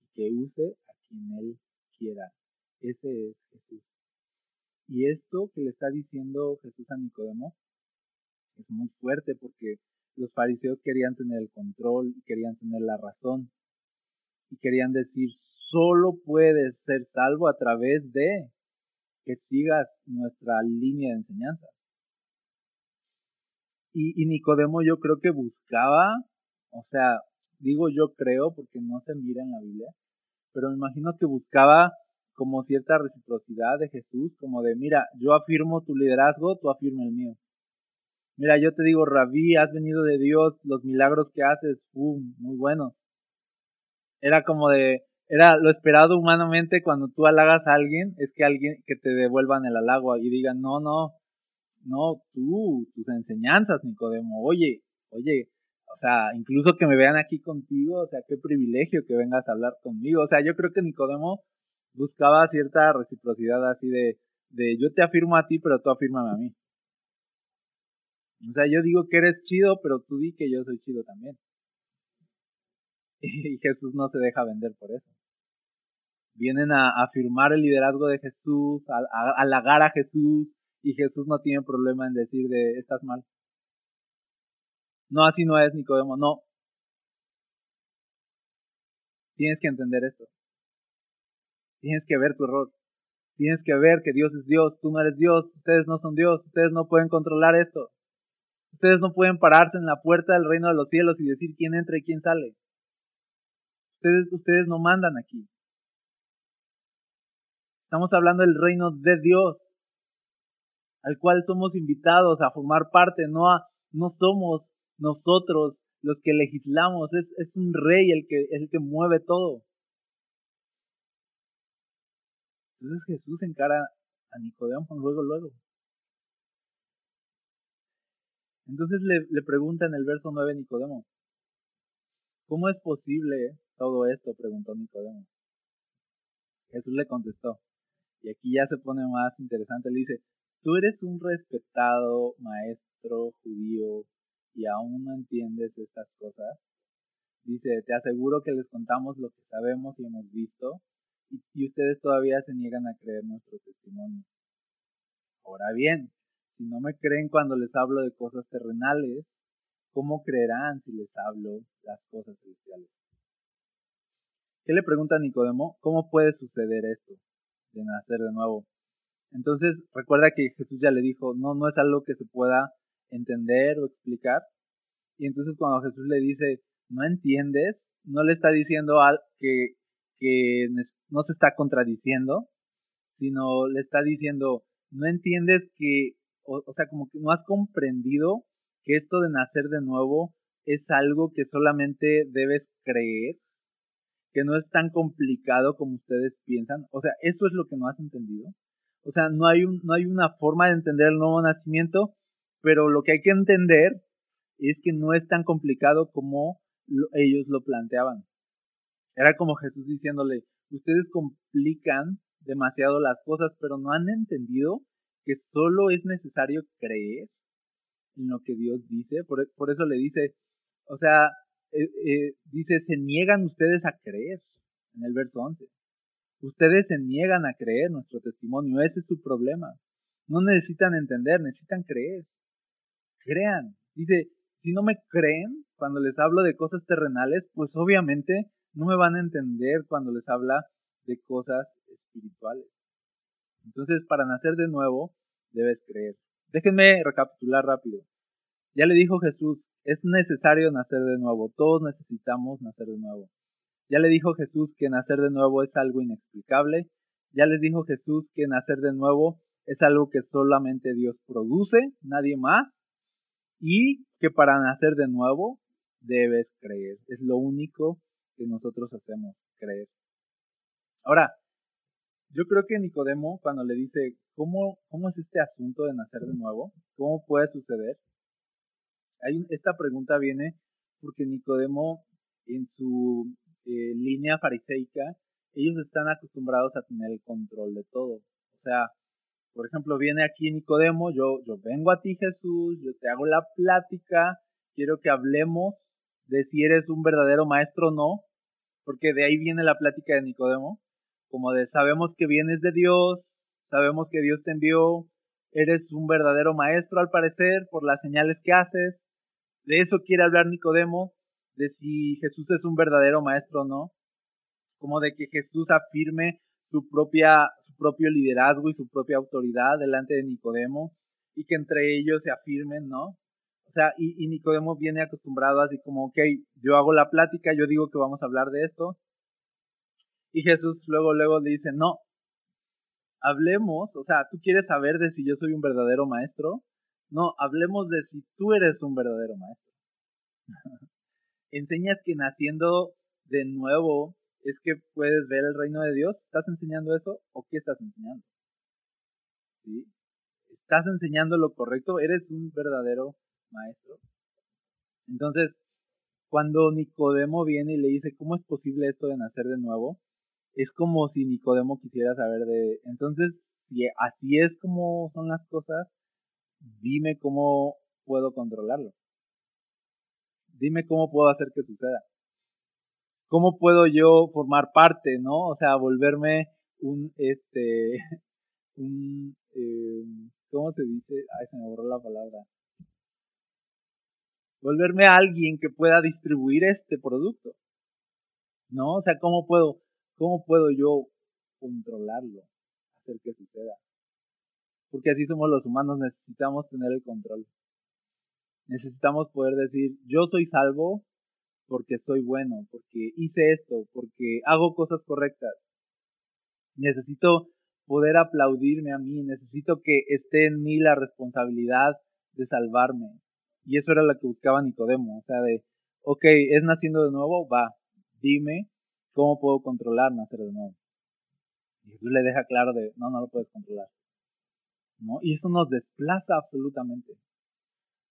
y que use a quien Él quiera. Ese es Jesús. Y esto que le está diciendo Jesús a Nicodemo es muy fuerte porque los fariseos querían tener el control y querían tener la razón y querían decir, solo puedes ser salvo a través de que sigas nuestra línea de enseñanza. Y, y Nicodemo yo creo que buscaba, o sea, digo yo creo porque no se mira en la Biblia, pero me imagino que buscaba como cierta reciprocidad de Jesús, como de, mira, yo afirmo tu liderazgo, tú afirma el mío. Mira, yo te digo, Rabí, has venido de Dios, los milagros que haces, muy buenos. Era como de, era lo esperado humanamente cuando tú halagas a alguien, es que alguien que te devuelvan el halago y digan, no, no, no, tú, tus enseñanzas, Nicodemo, oye, oye, o sea, incluso que me vean aquí contigo, o sea, qué privilegio que vengas a hablar conmigo. O sea, yo creo que Nicodemo buscaba cierta reciprocidad así de, de yo te afirmo a ti, pero tú afírmame a mí. O sea, yo digo que eres chido, pero tú di que yo soy chido también. Y Jesús no se deja vender por eso. Vienen a afirmar el liderazgo de Jesús, a, a halagar a Jesús, y Jesús no tiene problema en decir de estás mal. No, así no es Nicodemo, no. Tienes que entender esto. Tienes que ver tu error. Tienes que ver que Dios es Dios, tú no eres Dios, ustedes no son Dios, ustedes no pueden controlar esto. Ustedes no pueden pararse en la puerta del reino de los cielos y decir quién entra y quién sale. Ustedes, ustedes no mandan aquí. Estamos hablando del reino de Dios, al cual somos invitados a formar parte, no, a, no somos nosotros los que legislamos, es, es un rey el que, el que mueve todo. Entonces Jesús encara a Nicodemo luego, luego. Entonces le, le pregunta en el verso 9 Nicodemo, ¿cómo es posible todo esto? preguntó Nicodemo. Jesús le contestó, y aquí ya se pone más interesante, le dice, tú eres un respetado maestro judío y aún no entiendes estas cosas? Dice, te aseguro que les contamos lo que sabemos y hemos visto, y, ustedes todavía se niegan a creer nuestro testimonio. Ahora bien, Si no me creen cuando les hablo de cosas terrenales, ¿cómo creerán si les hablo las cosas celestiales? ¿Qué le pregunta Nicodemo? ¿Cómo puede suceder esto de nacer de nuevo? Entonces, recuerda que Jesús ya le dijo, no, no es algo que se pueda entender o explicar. Y entonces cuando Jesús le dice, no entiendes, no le está diciendo que, que no se está contradiciendo, sino le está diciendo, no entiendes que, o, o sea, como que no has comprendido que esto de nacer de nuevo es algo que solamente debes creer, que no es tan complicado como ustedes piensan. O sea, eso es lo que no has entendido. O sea, no hay, un, no hay una forma de entender el nuevo nacimiento, pero lo que hay que entender es que no es tan complicado como ellos lo planteaban. Era como Jesús diciéndole, ustedes complican demasiado las cosas, pero no han entendido que solo es necesario creer en lo que Dios dice. Por, eso le dice, o sea, eh, eh, dice, se niegan ustedes a creer en el verso 11. Ustedes se niegan a creer nuestro testimonio, ese es su problema. No necesitan entender, necesitan creer. Crean. Dice, si no me creen cuando les hablo de cosas terrenales, pues obviamente no me van a entender cuando les habla de cosas espirituales. Entonces, para nacer de nuevo, debes creer. Déjenme recapitular rápido. Ya le dijo Jesús, es necesario nacer de nuevo, todos necesitamos nacer de nuevo. Ya le dijo Jesús que nacer de nuevo es algo inexplicable. Ya les dijo Jesús que nacer de nuevo es algo que solamente Dios produce, nadie más. Y que para nacer de nuevo debes creer. Es lo único que nosotros hacemos, creer. Ahora, yo creo que Nicodemo, cuando le dice, ¿cómo, cómo es este asunto de nacer de nuevo? ¿Cómo puede suceder? Hay, esta pregunta viene porque Nicodemo, en su eh, línea fariseica, ellos están acostumbrados a tener el control de todo. O sea, por ejemplo, viene aquí Nicodemo, yo, yo vengo a ti Jesús, yo te hago la plática, quiero que hablemos de si eres un verdadero maestro o no, porque de ahí viene la plática de Nicodemo, como de sabemos que vienes de Dios, sabemos que Dios te envió, eres un verdadero maestro al parecer por las señales que haces. De eso quiere hablar Nicodemo, de si Jesús es un verdadero maestro o no, como de que Jesús afirme su, propia, su propio liderazgo y su propia autoridad delante de Nicodemo y que entre ellos se afirmen, ¿no? O sea, y, Nicodemo viene acostumbrado así como, ok, yo hago la plática, yo digo que vamos a hablar de esto. Y Jesús luego, luego le dice, no, hablemos, o sea, tú quieres saber de si yo soy un verdadero maestro. No, hablemos de si tú eres un verdadero maestro. Enseñas que naciendo de nuevo es que puedes ver el reino de Dios. ¿Estás enseñando eso o qué estás enseñando? ¿Sí? ¿Estás enseñando lo correcto? ¿Eres un verdadero maestro? Entonces, cuando Nicodemo viene y le dice, ¿cómo es posible esto de nacer de nuevo? Es como si Nicodemo quisiera saber de, entonces, si así es como son las cosas, dime cómo puedo controlarlo. Dime cómo puedo hacer que suceda. ¿Cómo puedo yo formar parte, no? O sea, volverme un, este, un, eh, ¿cómo se dice? Ay, se me borró la palabra. Volverme alguien que pueda distribuir este producto, ¿no? O sea, ¿cómo puedo, cómo puedo yo controlarlo, hacer que suceda? Porque así somos los humanos, necesitamos tener el control. Necesitamos poder decir, yo soy salvo porque soy bueno, porque hice esto, porque hago cosas correctas. Necesito poder aplaudirme a mí, necesito que esté en mí la responsabilidad de salvarme. Y eso era lo que buscaba Nicodemo, o sea, de, ok, es naciendo de nuevo, va, dime cómo puedo controlar nacer de nuevo. Y Jesús le deja claro de, no, no lo puedes controlar. ¿No? Y eso nos desplaza absolutamente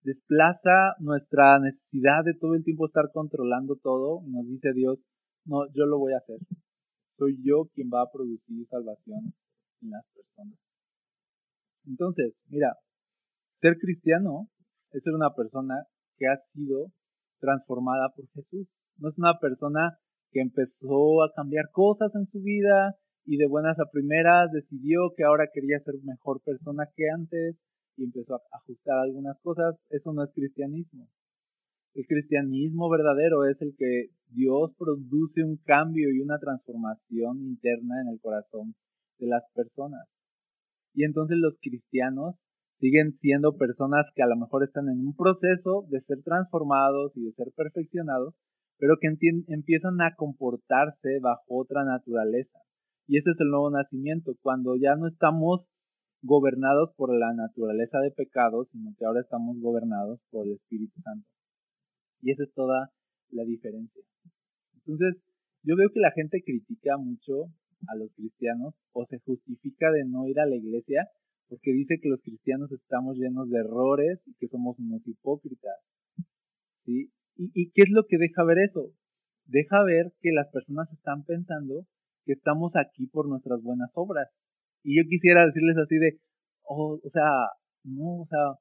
desplaza nuestra necesidad de todo el tiempo estar controlando todo y nos dice Dios, no, yo lo voy a hacer. Soy yo quien va a producir salvación en las personas. Entonces, mira, ser cristiano es ser una persona que ha sido transformada por Jesús. No es una persona que empezó a cambiar cosas en su vida y de buenas a primeras decidió que ahora quería ser mejor persona que antes y empezó a ajustar algunas cosas, eso no es cristianismo. El cristianismo verdadero es el que Dios produce un cambio y una transformación interna en el corazón de las personas. Y entonces los cristianos siguen siendo personas que a lo mejor están en un proceso de ser transformados y de ser perfeccionados, pero que empiezan a comportarse bajo otra naturaleza. Y ese es el nuevo nacimiento, cuando ya no estamos gobernados por la naturaleza de pecado, sino que ahora estamos gobernados por el Espíritu Santo. Y esa es toda la diferencia. Entonces, yo veo que la gente critica mucho a los cristianos o se justifica de no ir a la iglesia porque dice que los cristianos estamos llenos de errores y que somos unos hipócritas. ¿Sí? ¿Y, ¿Y qué es lo que deja ver eso? Deja ver que las personas están pensando que estamos aquí por nuestras buenas obras. Y yo quisiera decirles así de, oh, o sea, no, o sea,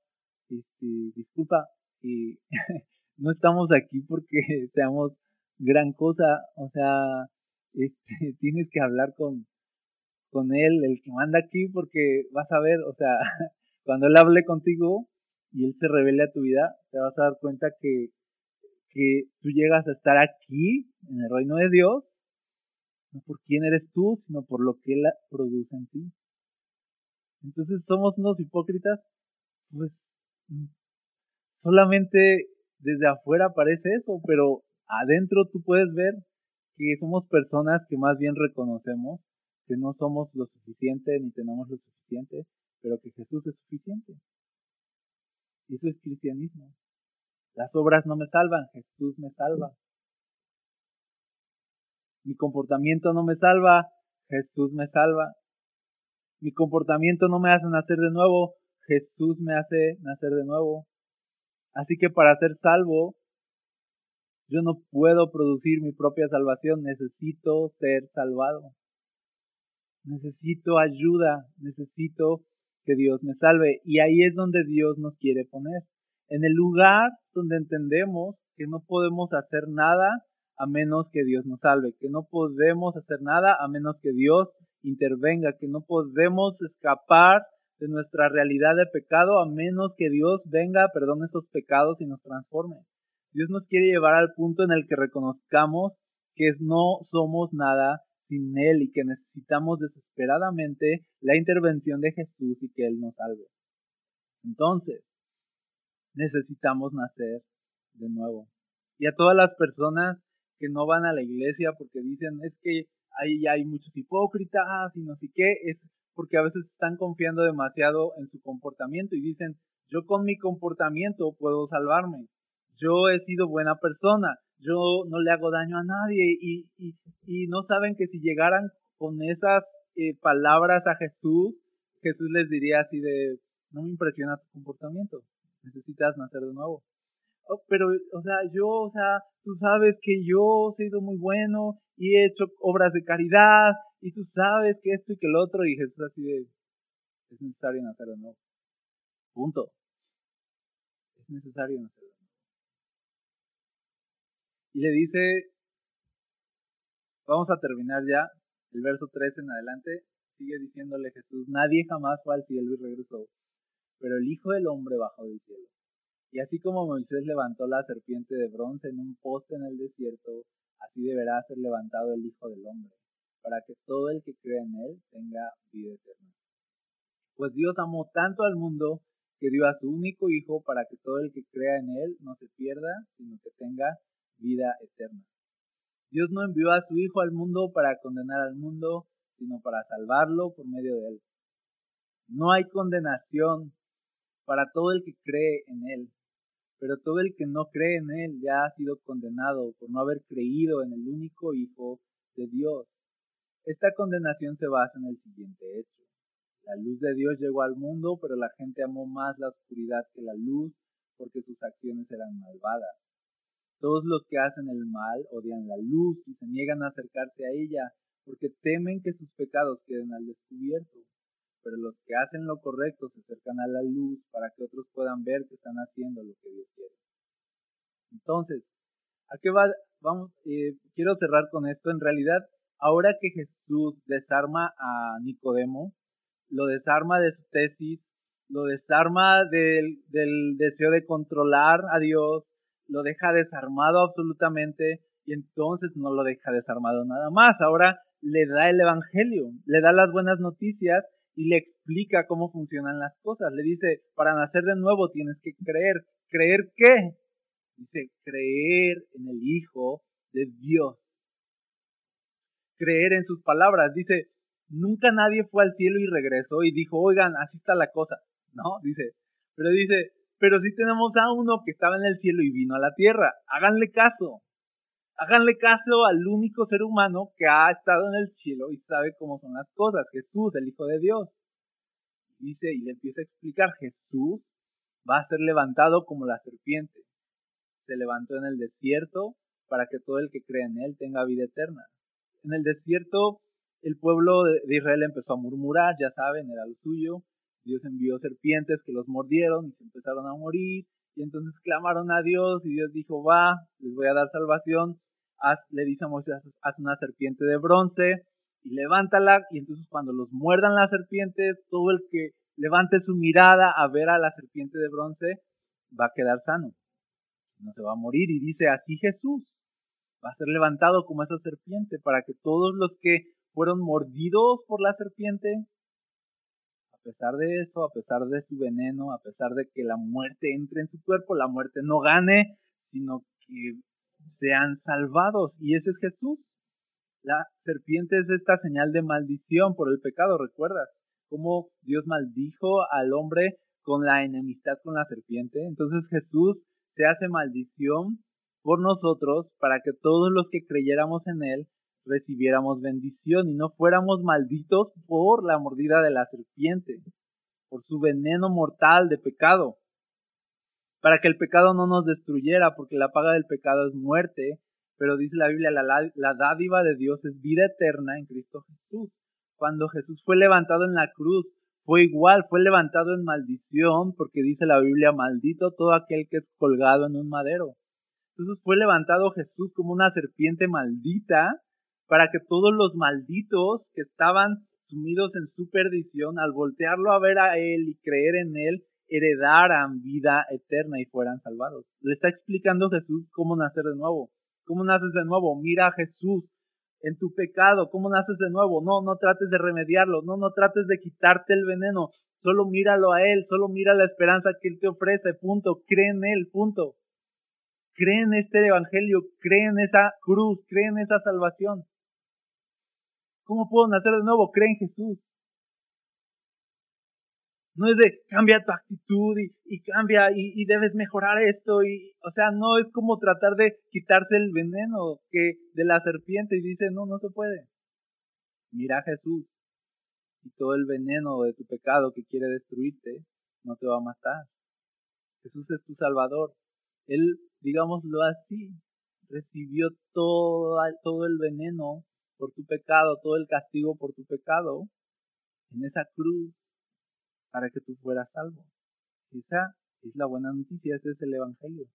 este, disculpa, y no estamos aquí porque seamos gran cosa, o sea, este, tienes que hablar con, con él, el que manda aquí, porque vas a ver, o sea, cuando él hable contigo y él se revele a tu vida, te vas a dar cuenta que, que tú llegas a estar aquí, en el reino de Dios, no por quién eres tú, sino por lo que él produce en ti. Entonces somos unos hipócritas, pues mm, solamente desde afuera parece eso, pero adentro tú puedes ver que somos personas que más bien reconocemos que no somos lo suficiente ni tenemos lo suficiente, pero que Jesús es suficiente. Eso es cristianismo. Las obras no me salvan, Jesús me salva. Mi comportamiento no me salva, Jesús me salva. Mi comportamiento no me hace nacer de nuevo, Jesús me hace nacer de nuevo. Así que para ser salvo, yo no puedo producir mi propia salvación, necesito ser salvado. Necesito ayuda, necesito que Dios me salve. Y ahí es donde Dios nos quiere poner. En el lugar donde entendemos que no podemos hacer nada a menos que Dios nos salve, que no podemos hacer nada a menos que Dios intervenga, que no podemos escapar de nuestra realidad de pecado a menos que Dios venga, perdone esos pecados y nos transforme. Dios nos quiere llevar al punto en el que reconozcamos que no somos nada sin Él y que necesitamos desesperadamente la intervención de Jesús y que Él nos salve. Entonces, necesitamos nacer de nuevo. Y a todas las personas que no van a la iglesia porque dicen es que ahí hay muchos hipócritas y no sé qué, es porque a veces están confiando demasiado en su comportamiento y dicen, yo con mi comportamiento puedo salvarme, yo he sido buena persona, yo no le hago daño a nadie y, y, no saben que si llegaran con esas eh, palabras a Jesús, Jesús les diría así de, no me impresiona tu comportamiento, necesitas nacer de nuevo. Oh, pero, o sea, yo, o sea, tú sabes que yo he sido muy bueno y he hecho obras de caridad y tú sabes que esto y que el otro y Jesús así de, es necesario nacer de nuevo. Punto. Es necesario nacer de nuevo. Y le dice, vamos a terminar ya, el verso 3 en adelante, sigue diciéndole Jesús, nadie jamás fue al cielo y regresó, pero el Hijo del Hombre bajó del cielo. Y así como Moisés levantó la serpiente de bronce en un poste en el desierto, así deberá ser levantado el Hijo del Hombre, para que todo el que cree en él tenga vida eterna. Pues Dios amó tanto al mundo que dio a su único Hijo para que todo el que crea en él no se pierda, sino que tenga vida eterna. Dios no envió a su Hijo al mundo para condenar al mundo, sino para salvarlo por medio de él. No hay condenación para todo el que cree en él, pero todo el que no cree en Él ya ha sido condenado por no haber creído en el único Hijo de Dios. Esta condenación se basa en el siguiente hecho. La luz de Dios llegó al mundo, pero la gente amó más la oscuridad que la luz porque sus acciones eran malvadas. Todos los que hacen el mal odian la luz y se niegan a acercarse a ella porque temen que sus pecados queden al descubierto pero los que hacen lo correcto se acercan a la luz para que otros puedan ver que están haciendo lo que Dios quiere. Entonces, ¿a qué va? Vamos, eh, quiero cerrar con esto. En realidad, ahora que Jesús desarma a Nicodemo, lo desarma de su tesis lo desarma del, del deseo de controlar a Dios, lo deja desarmado absolutamente y entonces no lo deja desarmado nada más. Ahora le da el Evangelio, le da las buenas noticias y le explica cómo funcionan las cosas. Le dice, para nacer de nuevo tienes que creer. ¿Creer qué? Dice, creer en el Hijo de Dios. Creer en sus palabras. Dice, nunca nadie fue al cielo y regresó y dijo, oigan, así está la cosa. No, dice, pero dice, pero sí tenemos a uno que estaba en el cielo y vino a la tierra. Háganle caso. Háganle caso al único ser humano que ha estado en el cielo y sabe cómo son las cosas, Jesús, el Hijo de Dios. Dice y le empieza a explicar, Jesús va a ser levantado como la serpiente. Se levantó en el desierto para que todo el que cree en él tenga vida eterna. En el desierto el pueblo de Israel empezó a murmurar, ya saben, era lo suyo. Dios envió serpientes que los mordieron y se empezaron a morir. Y entonces clamaron a Dios y Dios dijo, va, les voy a dar salvación. Le dice a Moisés, haz una serpiente de bronce y levántala. Y entonces cuando los muerdan las serpientes, todo el que levante su mirada a ver a la serpiente de bronce va a quedar sano. No se va a morir. Y dice, así Jesús va a ser levantado como esa serpiente para que todos los que fueron mordidos por la serpiente a pesar de eso, a pesar de su veneno, a pesar de que la muerte entre en su cuerpo, la muerte no gane, sino que sean salvados. Y ese es Jesús. La serpiente es esta señal de maldición por el pecado, ¿recuerdas? Cómo Dios maldijo al hombre con la enemistad con la serpiente. Entonces Jesús se hace maldición por nosotros para que todos los que creyéramos en Él recibiéramos bendición y no fuéramos malditos por la mordida de la serpiente, por su veneno mortal de pecado, para que el pecado no nos destruyera, porque la paga del pecado es muerte, pero dice la Biblia, la, dádiva de Dios es vida eterna en Cristo Jesús. Cuando Jesús fue levantado en la cruz, fue igual, fue levantado en maldición, porque dice la Biblia, maldito todo aquel que es colgado en un madero. Entonces fue levantado Jesús como una serpiente maldita, para que todos los malditos que estaban sumidos en su perdición, al voltearlo a ver a Él y creer en Él, heredaran vida eterna y fueran salvados. Le está explicando Jesús cómo nacer de nuevo. ¿Cómo naces de nuevo? Mira a Jesús en tu pecado. ¿Cómo naces de nuevo? No, no trates de remediarlo. No, no trates de quitarte el veneno. Solo míralo a Él. Solo mira la esperanza que Él te ofrece. Punto. Cree en Él. Punto. Cree en este evangelio. Cree en esa cruz. Cree en esa salvación. ¿Cómo puedo nacer de nuevo? Cree en Jesús. No es de cambia tu actitud y, cambia y, debes mejorar esto. Y, o sea, no es como tratar de quitarse el veneno que de la serpiente y dice, no, no se puede. Mira a Jesús y todo el veneno de tu pecado que quiere destruirte no te va a matar. Jesús es tu Salvador. Él, digámoslo así, recibió todo, todo el veneno por tu pecado, todo el castigo por tu pecado en esa cruz para que tú fueras salvo. Esa es la buena noticia, ese es el Evangelio.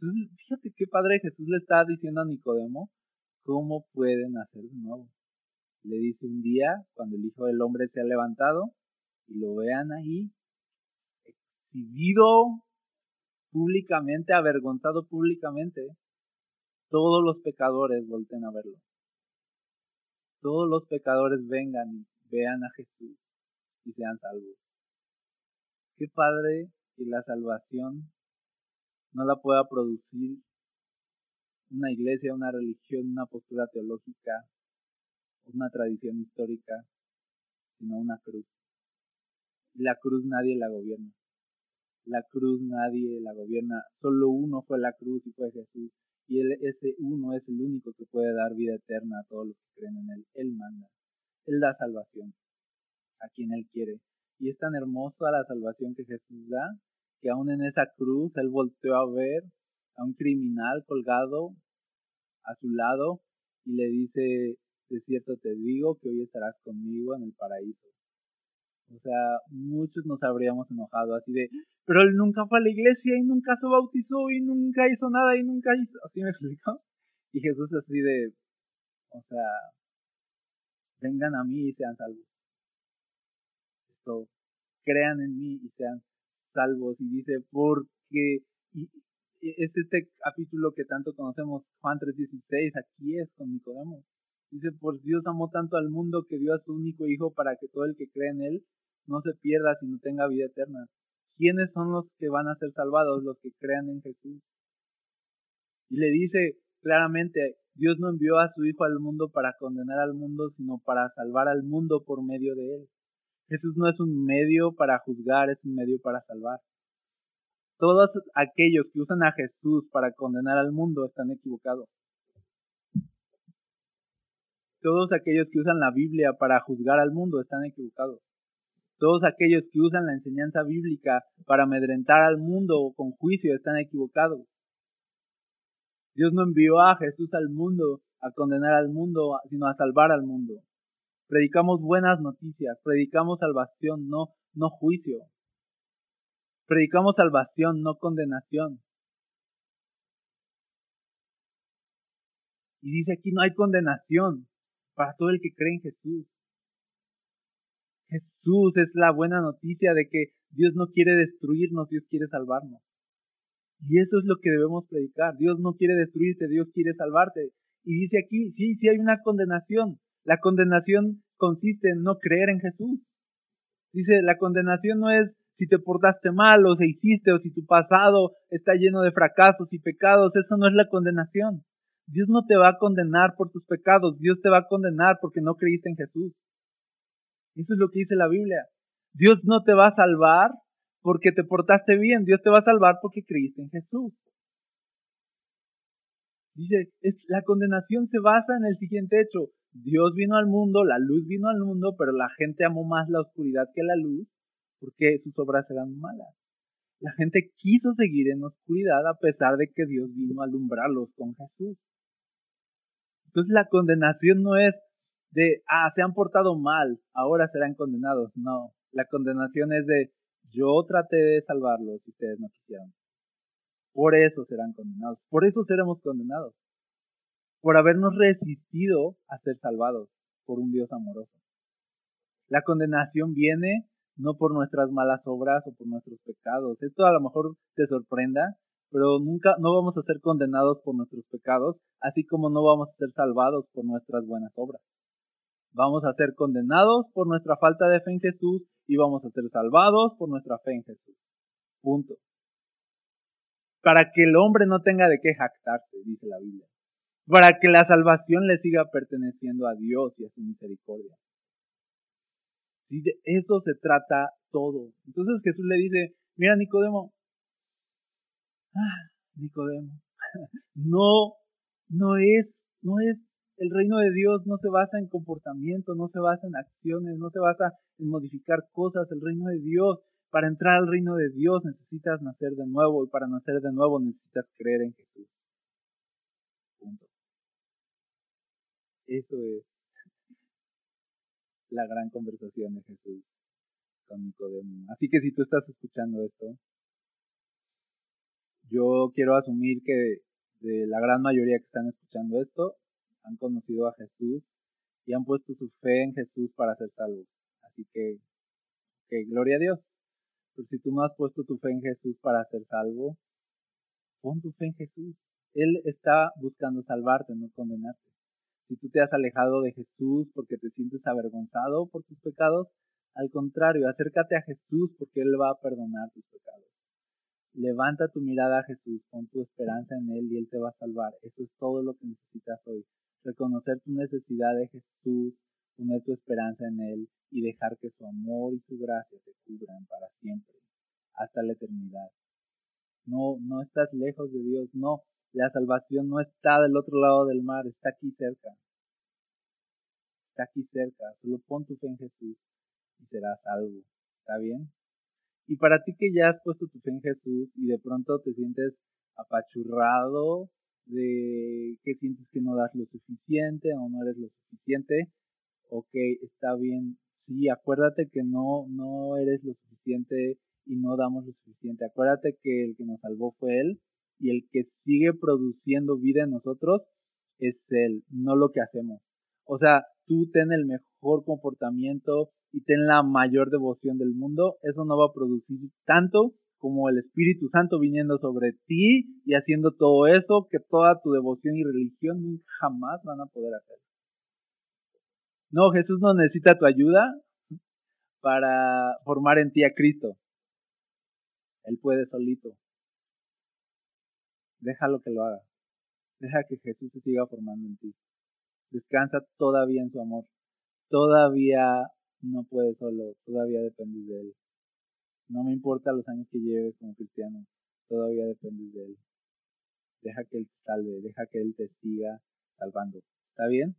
Entonces, fíjate qué padre Jesús le está diciendo a Nicodemo cómo pueden hacer de nuevo. Le dice un día, cuando el Hijo del Hombre se ha levantado, y lo vean ahí, exhibido públicamente, avergonzado públicamente, todos los pecadores volten a verlo todos los pecadores vengan y vean a Jesús y sean salvos. Qué padre que la salvación no la pueda producir una iglesia, una religión, una postura teológica, una tradición histórica, sino una cruz. Y la cruz nadie la gobierna. La cruz nadie la gobierna. Solo uno fue la cruz y fue Jesús. Y ese uno es el único que puede dar vida eterna a todos los que creen en Él. Él manda. Él da salvación a quien Él quiere. Y es tan hermosa la salvación que Jesús da, que aún en esa cruz Él volteó a ver a un criminal colgado a su lado y le dice, de cierto te digo que hoy estarás conmigo en el paraíso. O sea, muchos nos habríamos enojado así de, pero él nunca fue a la iglesia y nunca se bautizó y nunca hizo nada y nunca hizo, así me explicó. Y Jesús así de, o sea, vengan a mí y sean salvos. Crean en mí y sean salvos. Y dice, porque y es este capítulo que tanto conocemos, Juan 3:16, aquí es con Nicodemo. Dice, por Dios amó tanto al mundo que dio a su único Hijo para que todo el que cree en Él no se pierda, sino tenga vida eterna. ¿Quiénes son los que van a ser salvados? Los que crean en Jesús. Y le dice claramente, Dios no envió a su Hijo al mundo para condenar al mundo, sino para salvar al mundo por medio de Él. Jesús no es un medio para juzgar, es un medio para salvar. Todos aquellos que usan a Jesús para condenar al mundo están equivocados. Todos aquellos que usan la Biblia para juzgar al mundo están equivocados. Todos aquellos que usan la enseñanza bíblica para amedrentar al mundo con juicio están equivocados. Dios no envió a Jesús al mundo a condenar al mundo, sino a salvar al mundo. Predicamos buenas noticias, predicamos salvación, no, no juicio. Predicamos salvación, no condenación. Y dice aquí, no hay condenación para todo el que cree en Jesús. Jesús es la buena noticia de que Dios no quiere destruirnos, Dios quiere salvarnos. Y eso es lo que debemos predicar. Dios no quiere destruirte, Dios quiere salvarte. Y dice aquí, sí, sí hay una condenación. La condenación consiste en no creer en Jesús. Dice, la condenación no es si te portaste mal o se hiciste o si tu pasado está lleno de fracasos y pecados. Eso no es la condenación. Dios no te va a condenar por tus pecados. Dios te va a condenar porque no creíste en Jesús. Eso es lo que dice la Biblia. Dios no te va a salvar porque te portaste bien. Dios te va a salvar porque creíste en Jesús. Dice, la condenación se basa en el siguiente hecho. Dios vino al mundo, la luz vino al mundo, pero la gente amó más la oscuridad que la luz porque sus obras eran malas. La gente quiso seguir en oscuridad a pesar de que Dios vino a alumbrarlos con Jesús. Entonces la condenación no es de, ah, se han portado mal, ahora serán condenados. No, la condenación es de, yo traté de salvarlos y ustedes no quisieron. Por eso serán condenados. Por eso seremos condenados. Por habernos resistido a ser salvados por un Dios amoroso. La condenación viene no por nuestras malas obras o por nuestros pecados. Esto a lo mejor te sorprenda, pero nunca no vamos a ser condenados por nuestros pecados, así como no vamos a ser salvados por nuestras buenas obras. Vamos a ser condenados por nuestra falta de fe en Jesús y vamos a ser salvados por nuestra fe en Jesús. Punto. Para que el hombre no tenga de qué jactarse, dice la Biblia. Para que la salvación le siga perteneciendo a Dios y a su misericordia. Sí, de eso se trata todo. Entonces Jesús le dice, mira Nicodemo, ah, Nicodemo, no, no es, no es el reino de Dios no se basa en comportamiento, no se basa en acciones, no se basa en modificar cosas. El reino de Dios, para entrar al reino de Dios necesitas nacer de nuevo y para nacer de nuevo necesitas creer en Jesús. Punto. Eso es la gran conversación de Jesús con Nicodemo. Así que si tú estás escuchando esto, yo quiero asumir que de la gran mayoría que están escuchando esto, han conocido a Jesús y han puesto su fe en Jesús para ser salvos. Así que, que gloria a Dios. Pero si tú no has puesto tu fe en Jesús para ser salvo, pon tu fe en Jesús. Él está buscando salvarte, no condenarte. Si tú te has alejado de Jesús porque te sientes avergonzado por tus pecados, al contrario, acércate a Jesús porque Él va a perdonar tus pecados. Levanta tu mirada a Jesús, pon tu esperanza en Él y Él te va a salvar. Eso es todo lo que necesitas hoy reconocer tu necesidad de Jesús, poner tu esperanza en Él y dejar que su amor y su gracia te cubran para siempre, hasta la eternidad. No, no estás lejos de Dios, no, la salvación no está del otro lado del mar, está aquí cerca. Está aquí cerca, solo pon tu fe en Jesús y serás salvo. ¿Está bien? Y para ti que ya has puesto tu fe en Jesús y de pronto te sientes apachurrado de que sientes que no das lo suficiente o no eres lo suficiente, ok, está bien, sí, acuérdate que no, no eres lo suficiente y no damos lo suficiente. Acuérdate que el que nos salvó fue Él y el que sigue produciendo vida en nosotros es Él, no lo que hacemos. O sea, tú ten el mejor comportamiento y ten la mayor devoción del mundo, eso no va a producir tanto como el Espíritu Santo viniendo sobre ti y haciendo todo eso que toda tu devoción y religión nunca jamás van a poder hacer. No, Jesús no necesita tu ayuda para formar en ti a Cristo. Él puede solito. Déjalo que lo haga. Deja que Jesús se siga formando en ti. Descansa todavía en su amor. Todavía no puedes solo, todavía dependes de Él. No me importa los años que lleves como cristiano, todavía dependes de Él. Deja que Él te salve, deja que Él te siga salvando. ¿Está bien?